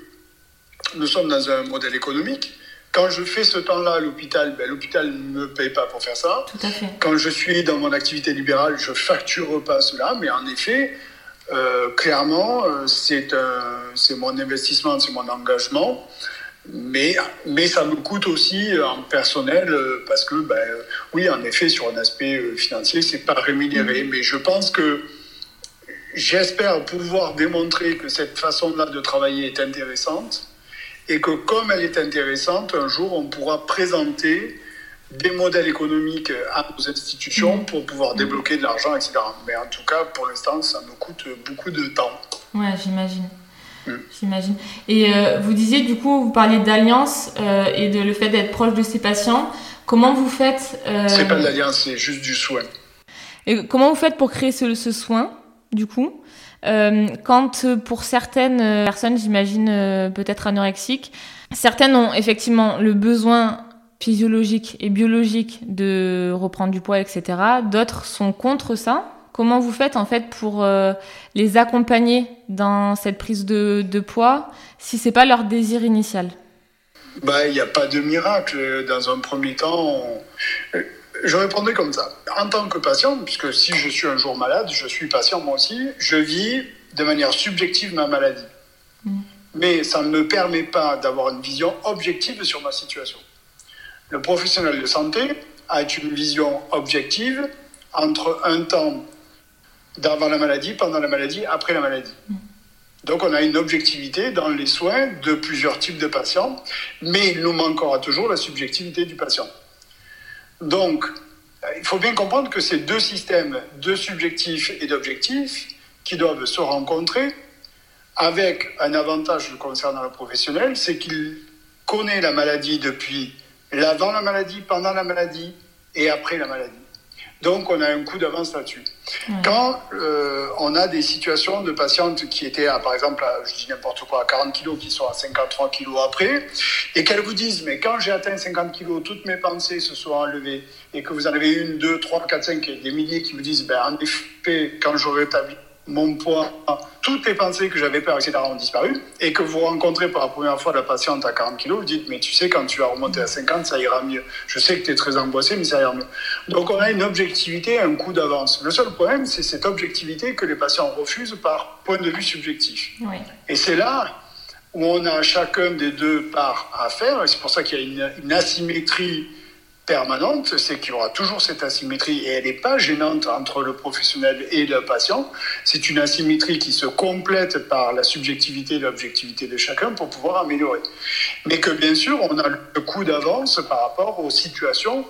nous sommes dans un modèle économique. Quand je fais ce temps-là à l'hôpital, ben, l'hôpital ne me paye pas pour faire ça. Tout à fait. Quand je suis dans mon activité libérale, je facture pas cela. Mais en effet, euh, clairement, euh, c'est mon investissement, c'est mon engagement. Mais, mais ça me coûte aussi en personnel parce que, ben, oui, en effet, sur un aspect financier, c'est pas rémunéré. Mm-hmm. Mais je pense que j'espère pouvoir démontrer que cette façon-là de travailler est intéressante et que comme elle est intéressante, un jour, on pourra présenter des modèles économiques à nos institutions mm. pour pouvoir mm. débloquer de l'argent, etc. Mais en tout cas, pour l'instant, ça me coûte beaucoup de temps. Ouais, j'imagine. Mm. J'imagine. Et euh, vous disiez, du coup, vous parliez d'alliance euh, et de le fait d'être proche de ces patients. Comment vous faites euh... C'est pas de l'alliance, c'est juste du soin. Et comment vous faites pour créer ce, ce soin, du coup? Quand pour certaines personnes, j'imagine peut-être anorexiques, certaines ont effectivement le besoin physiologique et biologique de reprendre du poids, etc. D'autres sont contre ça. Comment vous faites en fait pour euh, les accompagner dans cette prise de, de poids si c'est pas leur désir initial? Bah, il n'y a pas de miracle. Dans un premier temps, je répondrai comme ça. En tant que patient, puisque si je suis un jour malade, je suis patient moi aussi, je vis de manière subjective ma maladie. Mm. Mais ça ne me permet pas d'avoir une vision objective sur ma situation. Le professionnel de santé a une vision objective entre un temps d'avant la maladie, pendant la maladie, après la maladie. Donc on a une objectivité dans les soins de plusieurs types de patients, mais il nous manquera toujours la subjectivité du patient. Donc il faut bien comprendre que ces deux systèmes de subjectif et d'objectif qui doivent se rencontrer avec un avantage concernant le professionnel, c'est qu'il connaît la maladie depuis l'avant la maladie, pendant la maladie et après la maladie. Donc on a un coup d'avance là-dessus. Quand euh, on a des situations de patientes qui étaient, à, par exemple, je dis n'importe quoi, à 40 kilos, qui sont à 53 kilos après, et qu'elles vous disent, mais quand j'ai atteint 50 kilos, toutes mes pensées se sont enlevées, et que vous en avez une, deux, trois, quatre, cinq, des milliers qui vous disent, ben, en effet, quand j'aurai établi mon poids, toutes les pensées que j'avais peur, etc., ont disparu, et que vous rencontrez pour la première fois la patiente à 40 kg, vous dites, mais tu sais, quand tu vas remonter à 50, ça ira mieux. Je sais que tu es très angoissé, mais ça ira mieux. Donc on a une objectivité, un coup d'avance. Le seul problème, c'est cette objectivité que les patients refusent par point de vue subjectif. Et c'est là où on a chacun des deux parts à faire, et c'est pour ça qu'il y a une, une asymétrie permanente, c'est qu'il y aura toujours cette asymétrie et elle n'est pas gênante entre le professionnel et le patient. C'est une asymétrie qui se complète par la subjectivité et l'objectivité de chacun pour pouvoir améliorer. Mais que bien sûr, on a le coup d'avance par rapport aux situations.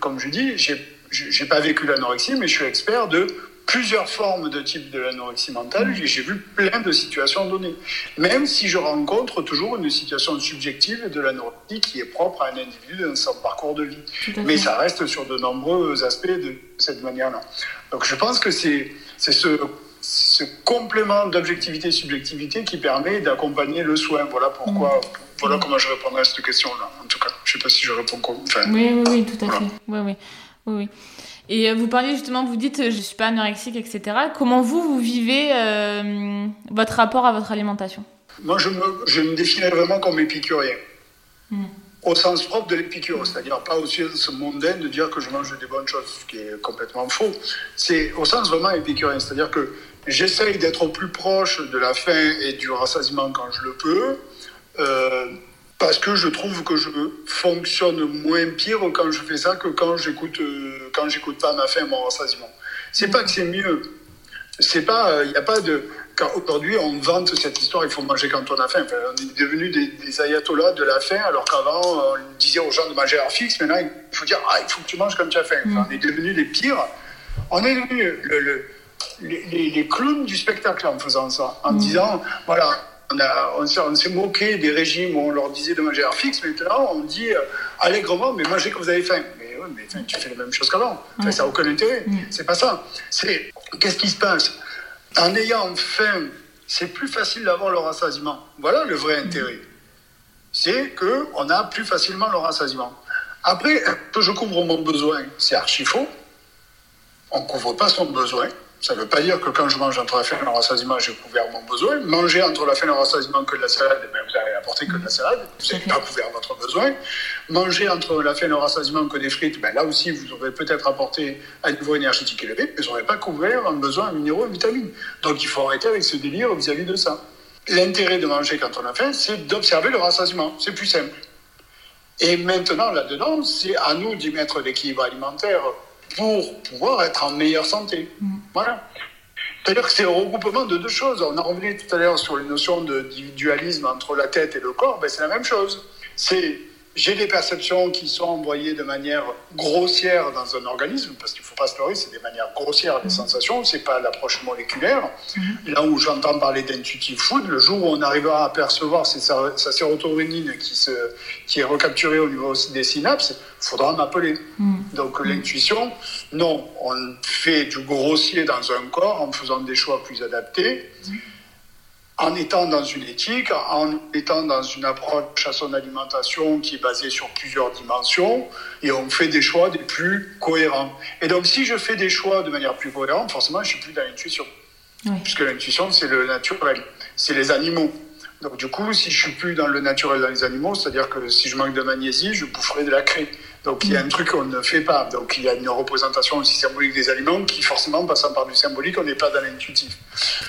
Comme je dis, j'ai pas vécu l'anorexie, mais je suis expert de plusieurs formes de type de l'anorexie mentale et j'ai vu plein de situations données. Même si je rencontre toujours une situation subjective de l'anorexie qui est propre à un individu dans son parcours de vie. Mais ça reste sur de nombreux aspects de cette manière-là. Donc je pense que c'est ce, ce complément d'objectivité et subjectivité qui permet d'accompagner le soin. Voilà pourquoi. Mm. Voilà comment je répondrai à cette question-là. En tout cas, je ne sais pas si je réponds. Enfin, oui, oui, oui, tout à fait. Oui, oui. oui, oui. Et euh, vous parliez justement, vous dites, euh, je suis pas anorexique, etc. Comment vous, vous vivez euh, votre rapport à votre alimentation? Moi, je me, je me définirais vraiment comme épicurien. Hmm. Au sens propre de l'épicure, c'est-à-dire pas au sens mondain de dire que je mange des bonnes choses, ce qui est complètement faux. C'est au sens vraiment épicurien, c'est-à-dire que j'essaye d'être au plus proche de la faim et du rassasiement quand je le peux. Euh, parce que je trouve que je fonctionne moins pire quand je fais ça que quand j'écoute euh, quand j'écoute pas ma faim mon rassasiement. C'est pas que c'est mieux. C'est pas il euh, a pas de aujourd'hui on vante cette histoire il faut manger quand on a faim. on est devenu des, ayatollahs de la faim alors qu'avant on disait aux gens de manger à fixe. Maintenant il faut dire ah il faut que tu manges quand tu as faim. Mm. on est devenu les pires. On est devenu le, les, les, clowns du spectacle en faisant ça, en mm. disant voilà on, on s'est moqué des régimes où on leur disait de manger à fixe, maintenant on dit euh, allègrement, mais mangez quand vous avez faim. Mais, ouais, mais tu fais la même chose qu'avant. ça n'a aucun intérêt. C'est pas ça. C'est qu'est-ce qui se passe? En ayant faim, c'est plus facile d'avoir le rassasiement. Voilà le vrai intérêt. C'est qu'on a plus facilement le rassasiement. Après, que je couvre mon besoin, c'est archi faux. On ne couvre pas son besoin. Ça ne veut pas dire que quand je mange entre la faim et le rassasiement, j'ai couvert mon besoin. Manger entre la faim et le rassasiement que de la salade, eh ben, vous n'avez apporté que de la salade, vous n'avez pas couvert votre besoin. Manger entre la faim et le rassasiement que des frites, ben, là aussi, vous aurez peut-être apporté un niveau énergétique élevé, mais vous n'aurez pas couvert un besoin en minéraux et vitamines. Donc il faut arrêter avec ce délire vis-à-vis de ça. L'intérêt de manger quand on a faim, c'est d'observer le rassasiement. C'est plus simple. Et maintenant, là-dedans, c'est à nous d'y mettre l'équilibre alimentaire pour pouvoir être en meilleure santé. Mm. Voilà. C'est-à-dire que c'est un regroupement de deux choses. On a revenu tout à l'heure sur une notion d'individualisme entre la tête et le corps, ben c'est la même chose. C'est j'ai des perceptions qui sont envoyées de manière grossière dans un organisme, parce qu'il ne faut pas se leurrer, c'est des manières grossières des mmh. sensations, c'est pas l'approche moléculaire. Mmh. Là où j'entends parler d'intuitive food, le jour où on arrivera à percevoir sa, sérotonine qui, se, qui est recapturée au niveau des synapses, il faudra m'appeler. Mmh. Donc l'intuition, non, on fait du grossier dans un corps en faisant des choix plus adaptés en étant dans une éthique, en étant dans une approche à son alimentation qui est basée sur plusieurs dimensions, et on fait des choix des plus cohérents. Et donc, si je fais des choix de manière plus cohérente, forcément, je suis plus dans l'intuition. Puisque l'intuition, c'est le naturel, c'est les animaux. Donc, du coup, si je suis plus dans le naturel dans les animaux, c'est-à-dire que si je manque de magnésie, je boufferai de la craie. Donc il y a un truc qu'on ne fait pas. Donc il y a une représentation aussi symbolique des aliments qui forcément passant par du symbolique, on n'est pas dans l'intuitif.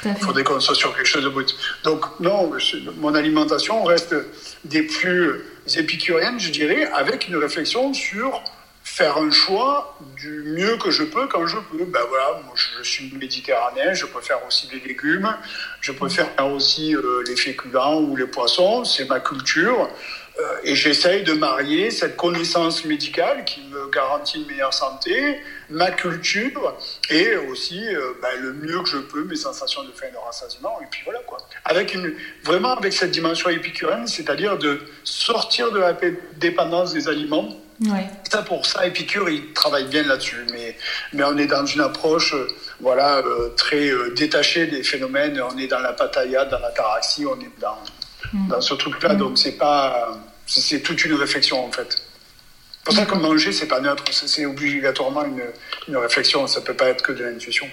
Il faudrait qu'on soit sur quelque chose de brut. Donc non, mon alimentation reste des plus épicuriennes, je dirais, avec une réflexion sur faire un choix du mieux que je peux quand je peux. Ben voilà, moi je suis méditerranéen, je préfère aussi les légumes, je préfère aussi euh, les féculents ou les poissons, c'est ma culture. Euh, et j'essaye de marier cette connaissance médicale qui me garantit une meilleure santé, ma culture et aussi euh, ben, le mieux que je peux, mes sensations de faim et de rassasiement. Et puis voilà quoi. Avec une, vraiment avec cette dimension épicurienne, c'est-à-dire de sortir de la dépendance des aliments. Ouais. Ça, pour ça, Épicure, il travaille bien là-dessus. Mais, mais on est dans une approche euh, voilà, très détachée des phénomènes. On est dans la pataya, dans la taraxie, on est dans, mm. dans ce truc-là. Mm. Donc, c'est pas c'est toute une réflexion en fait. C'est pour ça que manger, c'est pas neutre, c'est obligatoirement une, une, réflexion, ça peut pas être que de l'intuition.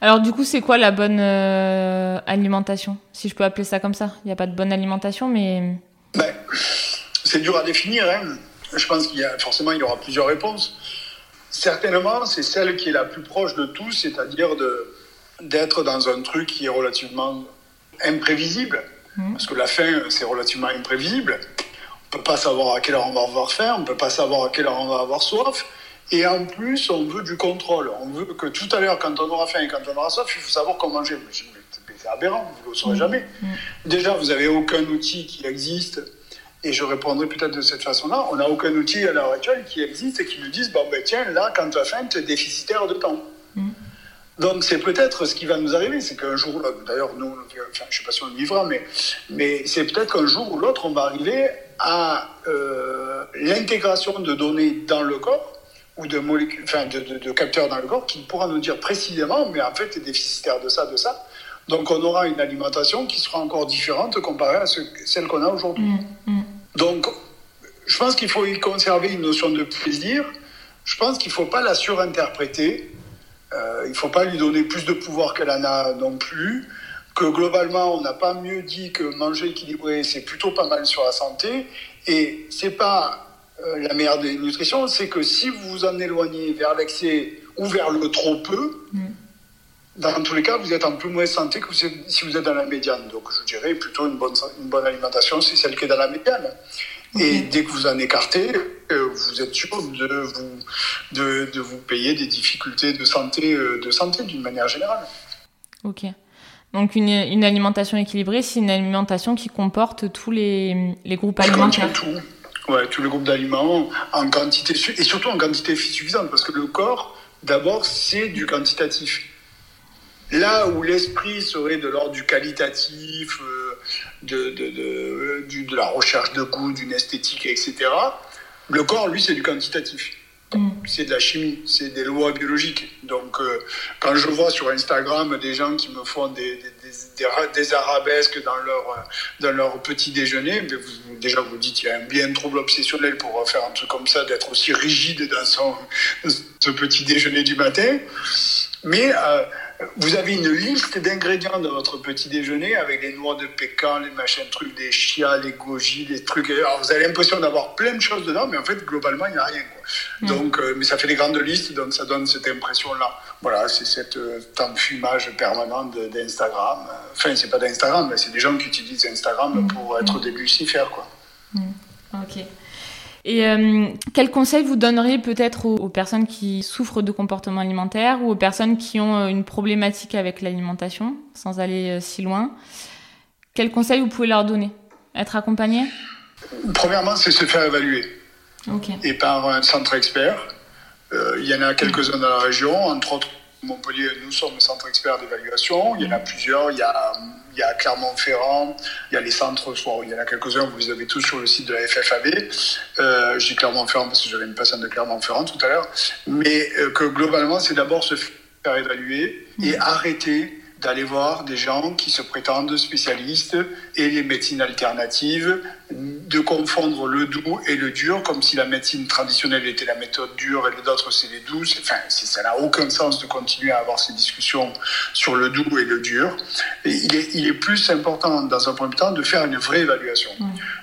Alors du coup, c'est quoi la bonne euh, alimentation Si je peux appeler ça comme ça? Il n'y a pas de bonne alimentation, mais... Ben, c'est dur à définir. Hein. Je pense qu'il y a forcément il y aura plusieurs réponses. Certainement, c'est celle qui est la plus proche de tout, c'est-à-dire d'être dans un truc qui est relativement imprévisible. Mmh. Parce que la faim, c'est relativement imprévisible peut pas savoir à quelle heure on va avoir faim, on peut pas savoir à quelle heure on va avoir soif. Et en plus, on veut du contrôle. On veut que tout à l'heure, quand on aura faim et quand on aura soif, il faut savoir comment manger. C'est aberrant, vous ne le saurez jamais. Déjà, vous n'avez aucun outil qui existe. Et je répondrai peut-être de cette façon-là. On n'a aucun outil à l'heure actuelle qui existe et qui nous dise bon, ben tiens, là, quand tu as faim, tu es déficitaire de temps. Donc c'est peut-être ce qui va nous arriver, c'est qu'un jour, d'ailleurs nous, enfin, je ne sais pas si on le vivra, mais, mais c'est peut-être qu'un jour ou l'autre, on va arriver à euh, l'intégration de données dans le corps ou de, molécules, enfin, de, de, capteurs dans le corps qui pourra nous dire précisément, mais en fait, tu es déficitaire de ça, de ça. Donc on aura une alimentation qui sera encore différente comparée à celle qu'on a aujourd'hui. Mmh, mmh. Donc je pense qu'il faut y conserver une notion de plaisir. Je pense qu'il ne faut pas la surinterpréter. Euh, il ne faut pas lui donner plus de pouvoir qu'elle en a non plus. Que globalement, on n'a pas mieux dit que manger équilibré, c'est plutôt pas mal sur la santé. Et c'est pas euh, la meilleure des nutritions, c'est que si vous vous en éloignez vers l'excès ou vers le trop peu, mm. dans tous les cas, vous êtes en plus mauvaise santé que si vous êtes dans la médiane. Donc je dirais plutôt une bonne, une bonne alimentation, c'est celle qui est dans la médiane. Et dès que vous en écartez, euh, vous êtes sûr de vous, de, de, vous payer des difficultés de santé, euh, de santé d'une manière générale. Ok. Donc une, une alimentation équilibrée, c'est une alimentation qui comporte tous les, les groupes alimentaires. Tout. Ouais, tous les groupes d'aliments en quantité et surtout en quantité suffisante parce que le corps, d'abord, c'est du quantitatif. Là où l'esprit serait de l'ordre du qualitatif, euh, de, de, de, de, la recherche de goût, d'une esthétique, etc., le corps, lui, c'est du quantitatif. Mm. C'est de la chimie, c'est des lois biologiques. Donc, euh, quand je vois sur Instagram des gens qui me font des, arabesques dans leur, dans leur petit déjeuner, mais vous, déjà vous dites qu'il y a un bien trouble obsessionnel pour faire un truc comme ça, d'être aussi rigide dans son, ce petit déjeuner du matin. Mais euh, vous avez une liste d'ingrédients dans votre petit déjeuner avec les noix de pécan, les machins trucs, des chias, les goji, les trucs. Alors vous avez l'impression d'avoir plein de choses dedans, mais en fait, globalement, il n'y a rien. Mm. Donc, euh, mais ça fait des grandes listes, donc ça donne cette impression-là. Voilà, c'est cette euh, fumage permanent d'Instagram. Enfin, c'est pas d'Instagram, mais c'est des gens qui utilisent Instagram mm. pour être des lucifères, quoi. Mm. Ok. Et euh, quel conseil vous donneriez peut-être aux, personnes qui souffrent de comportements alimentaires ou aux personnes qui ont euh, une problématique avec l'alimentation, sans aller euh, si loin? Quel conseil vous pouvez leur donner? Être accompagné? Premièrement, c'est se faire évaluer. Et par un centre expert. il y en a quelques-uns dans la région, entre autres Montpellier, nous sommes centre expert d'évaluation. Il y en a plusieurs. Il y a il y a Clermont-Ferrand, il y a les centres, il y en a quelques-uns, vous les avez tous sur le site de la FFAB. Euh, je dis Clermont-Ferrand parce que j'avais une personne de Clermont-Ferrand tout à l'heure. Mais euh, que globalement, c'est d'abord se faire évaluer et mmh. arrêter d'aller voir des gens qui se prétendent spécialistes et les médecines alternatives, de confondre le doux et le dur, comme si la médecine traditionnelle était la méthode dure et les autres c'est les douces. Enfin, ça n'a aucun sens de continuer à avoir ces discussions sur le doux et le dur. Et il, est, il est plus important, dans un premier temps, de faire une vraie évaluation,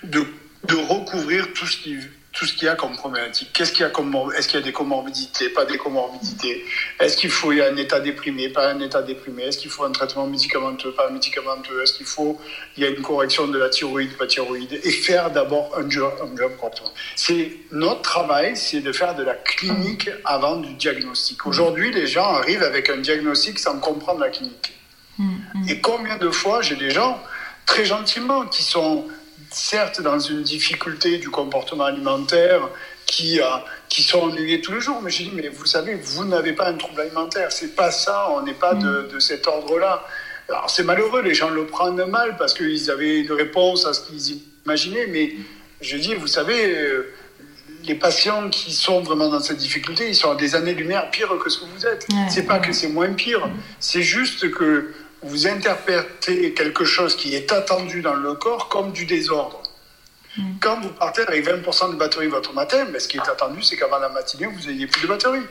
de, de recouvrir tout ce qui tout ce qu'il y a comme problématique. Qu'est-ce qu'il y a comme Est-ce qu'il y a des comorbidités, pas des comorbidités? Est-ce qu'il faut y a un état déprimé, pas un état déprimé? Est-ce qu'il faut un traitement médicamenteux, pas médicamenteux? Est-ce qu'il faut il y a une correction de la thyroïde, pas thyroïde? Et faire d'abord un job, un job correctement. C'est notre travail, c'est de faire de la clinique avant du diagnostic. Aujourd'hui, les gens arrivent avec un diagnostic sans comprendre la clinique. Mm-hmm. Et combien de fois j'ai des gens très gentiment qui sont certes dans une difficulté du comportement alimentaire qui, euh, qui sont ennuyés tous les jours. Mais j'ai dit, mais vous savez, vous n'avez pas un trouble alimentaire. C'est pas ça, on n'est pas de, de, cet ordre-là. Alors c'est malheureux, les gens le prennent mal parce qu'ils avaient une réponse à ce qu'ils imaginaient. Mais je dis, vous savez, euh, les patients qui sont vraiment dans cette difficulté, ils sont à des années-lumière pire que ce que vous êtes. c'est pas que c'est moins pire, c'est juste que vous interprétez quelque chose qui est attendu dans le corps comme du désordre. Mm. Quand vous partez avec 20% de batterie votre matin, mais ce qui est attendu, c'est qu'avant la matinée, vous n'ayez plus de batterie.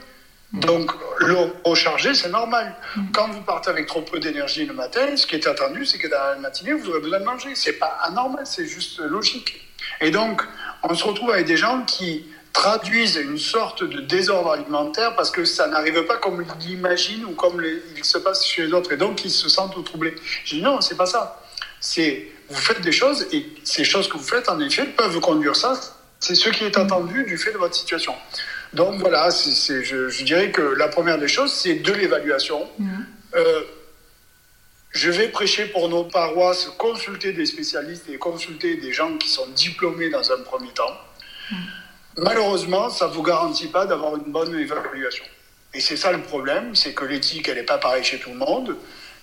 Mm. Donc, le recharger, c'est normal. Mm. Quand vous partez avec trop peu d'énergie le matin, ce qui est attendu, c'est que dans la matinée, vous aurez besoin de manger. C'est pas anormal, c'est juste logique. Et donc, on se retrouve avec des gens qui traduisent une sorte de désordre alimentaire parce que ça n'arrive pas comme ils l'imaginent ou comme il se passe chez les autres et donc ils se sentent troublés. Je dis non, c'est pas ça. C'est vous faites des choses et ces choses que vous faites, en effet, peuvent conduire ça. C'est ce qui est attendu du fait de votre situation. Donc voilà, c'est, je, dirais que la première des choses, c'est de l'évaluation. Mmh. Euh, je vais prêcher pour nos paroisses, consulter des spécialistes et consulter des gens qui sont diplômés dans un premier temps. Mmh. Malheureusement, ça ne vous garantit pas d'avoir une bonne évaluation. Et c'est ça le problème, c'est que l'éthique, elle n'est pas pareille chez tout le monde,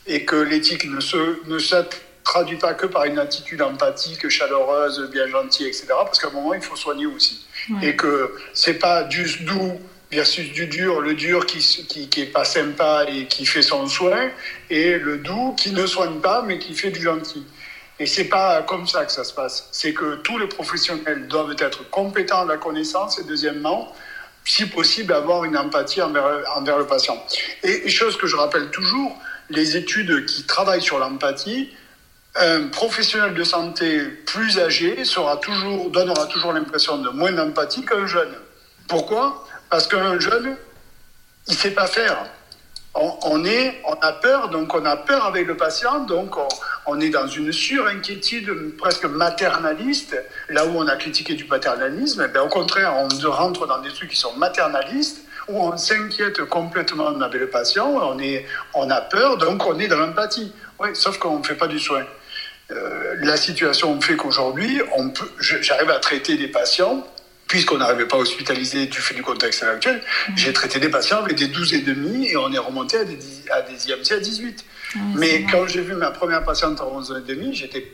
et que l'éthique ne se, ne se traduit pas que par une attitude empathique, chaleureuse, bien gentille, etc. Parce qu'à un moment, il faut soigner aussi. Et que c'est pas du doux versus du dur, le dur qui, qui, qui est pas sympa et qui fait son soin, et le doux qui ne soigne pas mais qui fait du gentil. Et c'est pas comme ça que ça se passe. C'est que tous les professionnels doivent être compétents à la connaissance et deuxièmement, si possible, avoir une empathie envers, le patient. Et chose que je rappelle toujours, les études qui travaillent sur l'empathie, un professionnel de santé plus âgé sera toujours, donnera toujours l'impression de moins d'empathie qu'un jeune. Pourquoi? Parce qu'un jeune, il ne sait pas faire. On, est, on a peur, donc on a peur avec le patient, donc on, est dans une surinquiétude presque maternaliste, là où on a critiqué du paternalisme. Et eh au contraire, on rentre dans des trucs qui sont maternalistes, où on s'inquiète complètement avec le patient, on, est, on a peur, donc on est dans l'empathie. Sauf qu'on ne fait pas du soin. Euh, la situation fait qu'aujourd'hui, j'arrive à traiter des patients, puisqu'on n'arrivait pas à hospitaliser du fait du contexte actuel, mmh. j'ai traité des patients avec des 12 et demi et on est remonté à des, à des IMC à 18. mais quand j'ai vu ma première patiente à 11 et demi, j'étais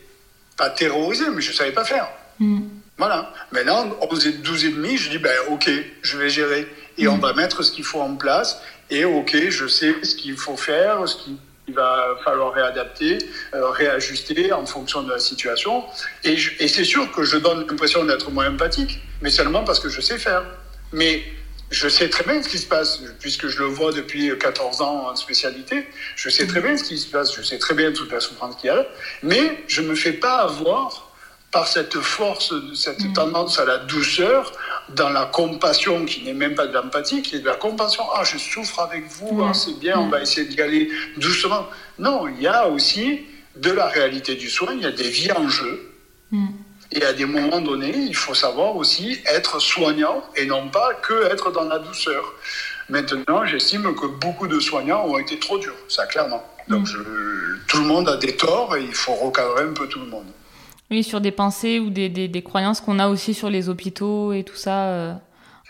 pas terrorisé, mais je savais pas faire. Mmh. Voilà. Maintenant, 11 et 12 et demi, je dis, ben, ok, je vais gérer. Et on mmh. va mettre ce qu'il faut en place. Et ok, je sais ce qu'il faut faire, ce qui il va falloir réadapter, euh, réajuster en fonction de la situation. Et, et c'est sûr que je donne l'impression d'être moins empathique, mais seulement parce que je sais faire. Mais je sais très bien ce qui se passe, puisque je le vois depuis 14 ans en spécialité. Je sais très bien ce qui se passe, je sais très bien toute la souffrance qu'il y a, mais je ne me fais pas avoir par cette force, cette mm. tendance à la douceur, dans la compassion, qui n'est même pas de l'empathie, qui est de la compassion. Ah, je souffre avec vous, hein, c'est bien, on va essayer d'y aller doucement. Non, il y a aussi de la réalité du soin, il y a des vies en jeu. Mm. Et à des moments donnés, il faut savoir aussi être soignant et non pas que être dans la douceur. Maintenant, j'estime que beaucoup de soignants ont été trop durs, ça clairement. Donc mm. tout le monde a des torts et il faut recadrer un peu tout le monde. Oui, sur des pensées ou des, des, croyances qu'on a aussi sur les hôpitaux et tout ça, euh,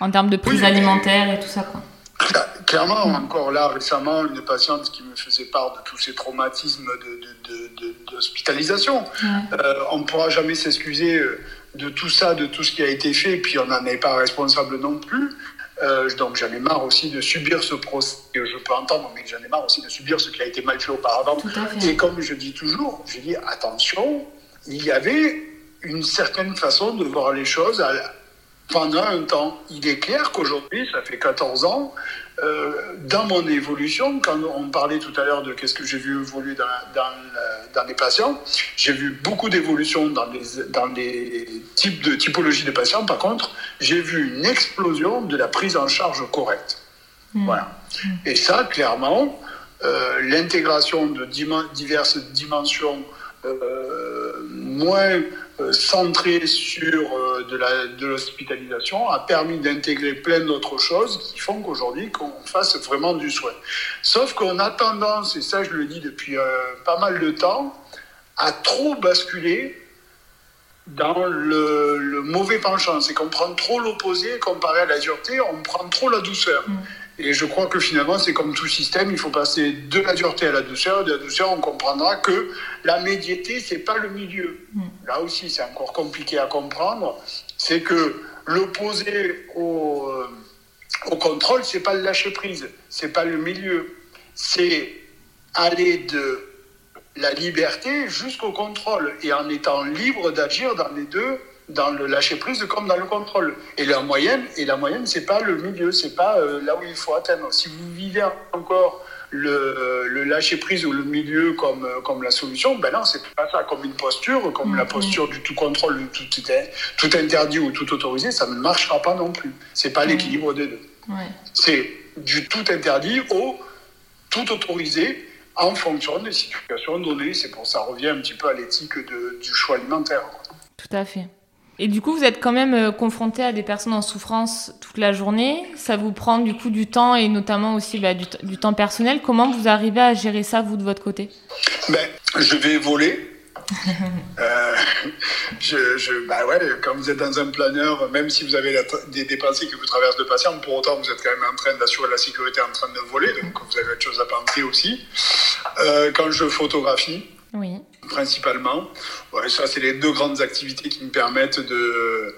en termes de prise alimentaire et tout ça. Quoi. Clairement, encore là, récemment, une patiente qui me faisait part de tous ces traumatismes d'hospitalisation. Euh, on ne pourra jamais s'excuser euh, de tout ça, de tout ce qui a été fait, et puis on n'en est pas responsable non plus. donc j'en ai marre aussi de subir ce procès, je peux entendre, mais j'en ai marre aussi de subir ce qui a été mal fait auparavant. Et comme je dis toujours, je dis attention, il y avait une certaine façon de voir les choses pendant un temps. Il est clair qu'aujourd'hui, ça fait 14 ans, euh, dans mon évolution, quand on parlait tout à l'heure de qu'est-ce que j'ai vu évoluer dans, dans, les patients, j'ai vu beaucoup d'évolution dans les, dans les types de typologies de patients. Par contre, j'ai vu une explosion de la prise en charge correcte. Mmh. Voilà. Mmh. Et ça, clairement, euh, l'intégration de diverses dimensions euh, moins euh, centré sur euh, de l'hospitalisation a permis d'intégrer plein d'autres choses qui font qu'aujourd'hui qu'on fasse vraiment du soin. Sauf qu'on a tendance, et ça je le dis depuis pas mal de temps, à trop basculer dans le, mauvais penchant. C'est qu'on prend trop l'opposé comparé à la dureté, on prend trop la douceur. Mm. Et je crois que finalement, c'est comme tout système, il faut passer de la dureté à la douceur. De la douceur, on comprendra que la médiété, c'est pas le milieu. Mm. Là aussi, c'est encore compliqué à comprendre. C'est que l'opposé au, euh, au contrôle, c'est pas le lâcher prise, c'est pas le milieu. C'est aller de la liberté jusqu'au contrôle et en étant libre d'agir dans les deux dans le lâcher prise comme dans le contrôle. Et la moyenne, et la moyenne, c'est pas le milieu, c'est pas euh, là où il faut atteindre. Si vous vivez encore le, le lâcher prise ou le milieu comme euh, comme la solution, ben non, c'est pas ça. Comme une posture, comme la mm-hmm. posture du tout contrôle, tout, tout, tout interdit ou tout autorisé, ça ne marchera pas non plus. C'est pas l'équilibre des deux. C'est du tout interdit au tout autorisé en fonction des situations données. C'est pour ça revient un petit peu à l'éthique du choix alimentaire. Tout à fait. Et du coup, vous êtes quand même euh, confronté à des personnes en souffrance toute la journée. Ça vous prend du coup du temps et notamment aussi bah, du, du, temps personnel. Comment vous arrivez à gérer ça, vous, de votre côté? Ben, Je vais voler. euh, je, je, bah ouais, quand vous êtes dans un planeur, même si vous avez la, des, des pensées qui vous traversent de patients, pour autant vous êtes quand même en train d'assurer la sécurité en train de voler, donc vous avez autre chose à penser aussi. Euh, quand je photographie, oui. Principalement, ça c'est les deux grandes activités qui me permettent de,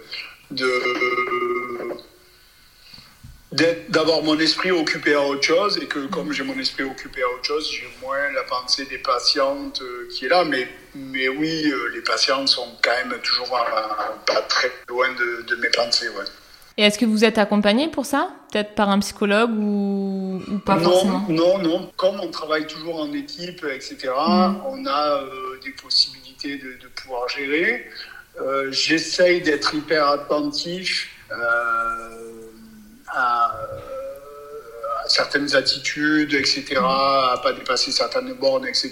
de d'avoir mon esprit occupé à autre chose et que comme j'ai mon esprit occupé à autre chose, j'ai moins la pensée des patientes euh, qui est là. Mais, mais oui, euh, les patients sont quand même toujours pas très loin de, mes pensées. Et est-ce que vous êtes accompagné pour ça? Peut-être par un psychologue ou, ou pas non, forcément? Non, non. Comme on travaille toujours en équipe, etc., mmh. on a euh, des possibilités de, de pouvoir gérer. Euh, J'essaye d'être hyper attentif. Euh, à, à, certaines attitudes, etc., à pas dépasser certaines bornes, etc.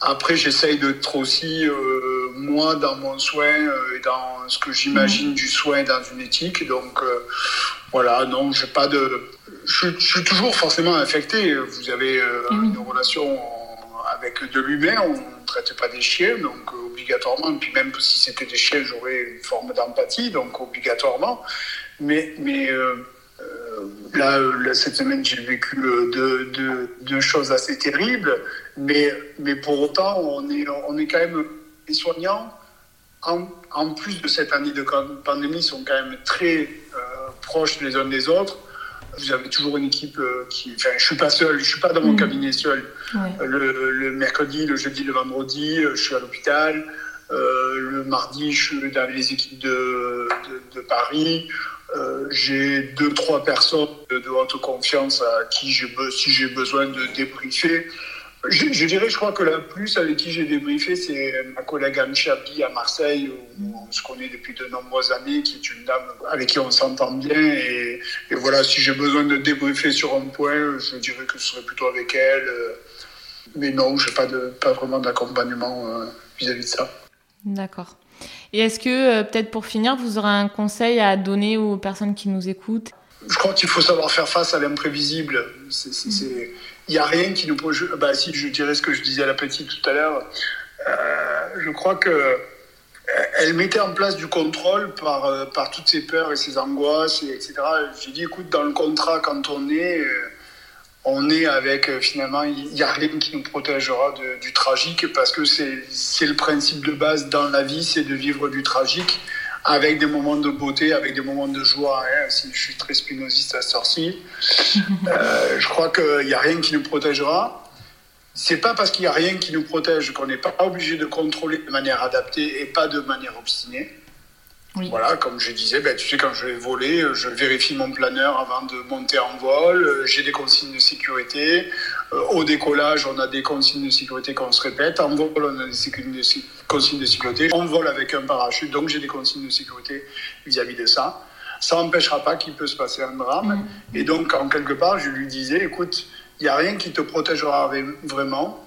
Après, j'essaye d'être aussi, euh, moi, dans mon soin euh, et dans ce que j'imagine du soin dans une éthique. Donc, euh, voilà, non, j'ai pas de. Je, je, suis toujours forcément infecté. Vous avez une relation avec de l'humain, on ne traite pas des chiens, donc obligatoirement. Et puis, même si c'était des chiens, j'aurais une forme d'empathie, donc obligatoirement. Mais. mais Là, là, cette semaine, j'ai vécu deux, deux, deux, choses assez terribles, mais, mais pour autant, on est, on est quand même, les soignants, en, en plus de cette année de pandémie, sont quand même très euh, proches les uns des autres. Vous avez toujours une équipe qui. Enfin, je suis pas seul, je suis pas dans mon mmh. cabinet seul. Le, le, mercredi, le jeudi, le vendredi, je suis à l'hôpital. Euh, le mardi, je suis dans les équipes de, de, de Paris. Euh, j'ai deux, trois personnes de, de, haute confiance à qui si j'ai besoin de débriefer. Je, dirais, je crois que la plus avec qui j'ai débriefé, c'est ma collègue Anne Chabi à Marseille, où on se connaît depuis de nombreuses années, qui est une dame avec qui on s'entend bien. Et, voilà, si j'ai besoin de débriefer sur un point, je dirais que ce serait plutôt avec elle. Mais non, je n'ai pas, pas vraiment d'accompagnement vis-à-vis de ça. D'accord. Et est-ce que, euh, peut-être pour finir, vous aurez un conseil à donner aux personnes qui nous écoutent? Je crois qu'il faut savoir faire face à l'imprévisible. Il n'y a rien qui nous... Bah, si, je dirais ce que je disais à la petite tout à l'heure. Euh, je crois que euh, elle mettait en place du contrôle par, par toutes ses peurs et ses angoisses, et etc. J'ai dit, écoute, dans le contrat, quand on est... on est avec euh, finalement, il n'y a rien qui nous protégera de, du tragique parce que c'est le principe de base dans la vie, c'est de vivre du tragique avec des moments de beauté, avec des moments de joie. Hein, si je suis très spinoziste à sorci, euh, je crois qu'il n'y a rien qui nous protégera. C'est pas parce qu'il n'y a rien qui nous protège qu'on n'est pas obligé de contrôler de manière adaptée et pas de manière obstinée. Oui. Voilà, comme je disais, ben, tu sais, quand je vais voler, je vérifie mon planeur avant de monter en vol. J'ai des consignes de sécurité. Euh, au décollage, on a des consignes de sécurité qu'on se répète. En vol, on a des consignes de sécurité. On vole avec un parachute, donc j'ai des consignes de sécurité vis-à-vis -vis de ça. Ça n'empêchera pas qu'il peut se passer un drame. Mmh. Et donc, en quelque part, je lui disais, écoute, il n'y a rien qui te protégera vraiment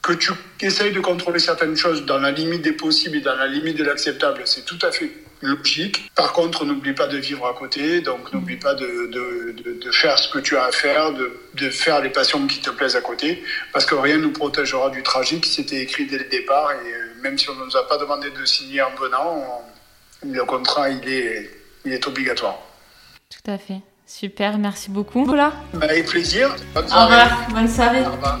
que tu essayes de contrôler certaines choses dans la limite des possibles et dans la limite de l'acceptable, c'est tout à fait logique. Par contre, n'oublie pas de vivre à côté, donc n'oublie pas de, de, de, de, faire ce que tu as à faire, de, de faire les passions qui te plaisent à côté, parce que rien ne nous protégera du tragique, c'était écrit dès le départ, et même si on ne nous a pas demandé de signer en venant, on, le contrat, il est, il est obligatoire. Tout à fait. Super, merci beaucoup. Voilà. Avec plaisir. Bonne soirée. Au revoir. Bonne soirée. Au revoir.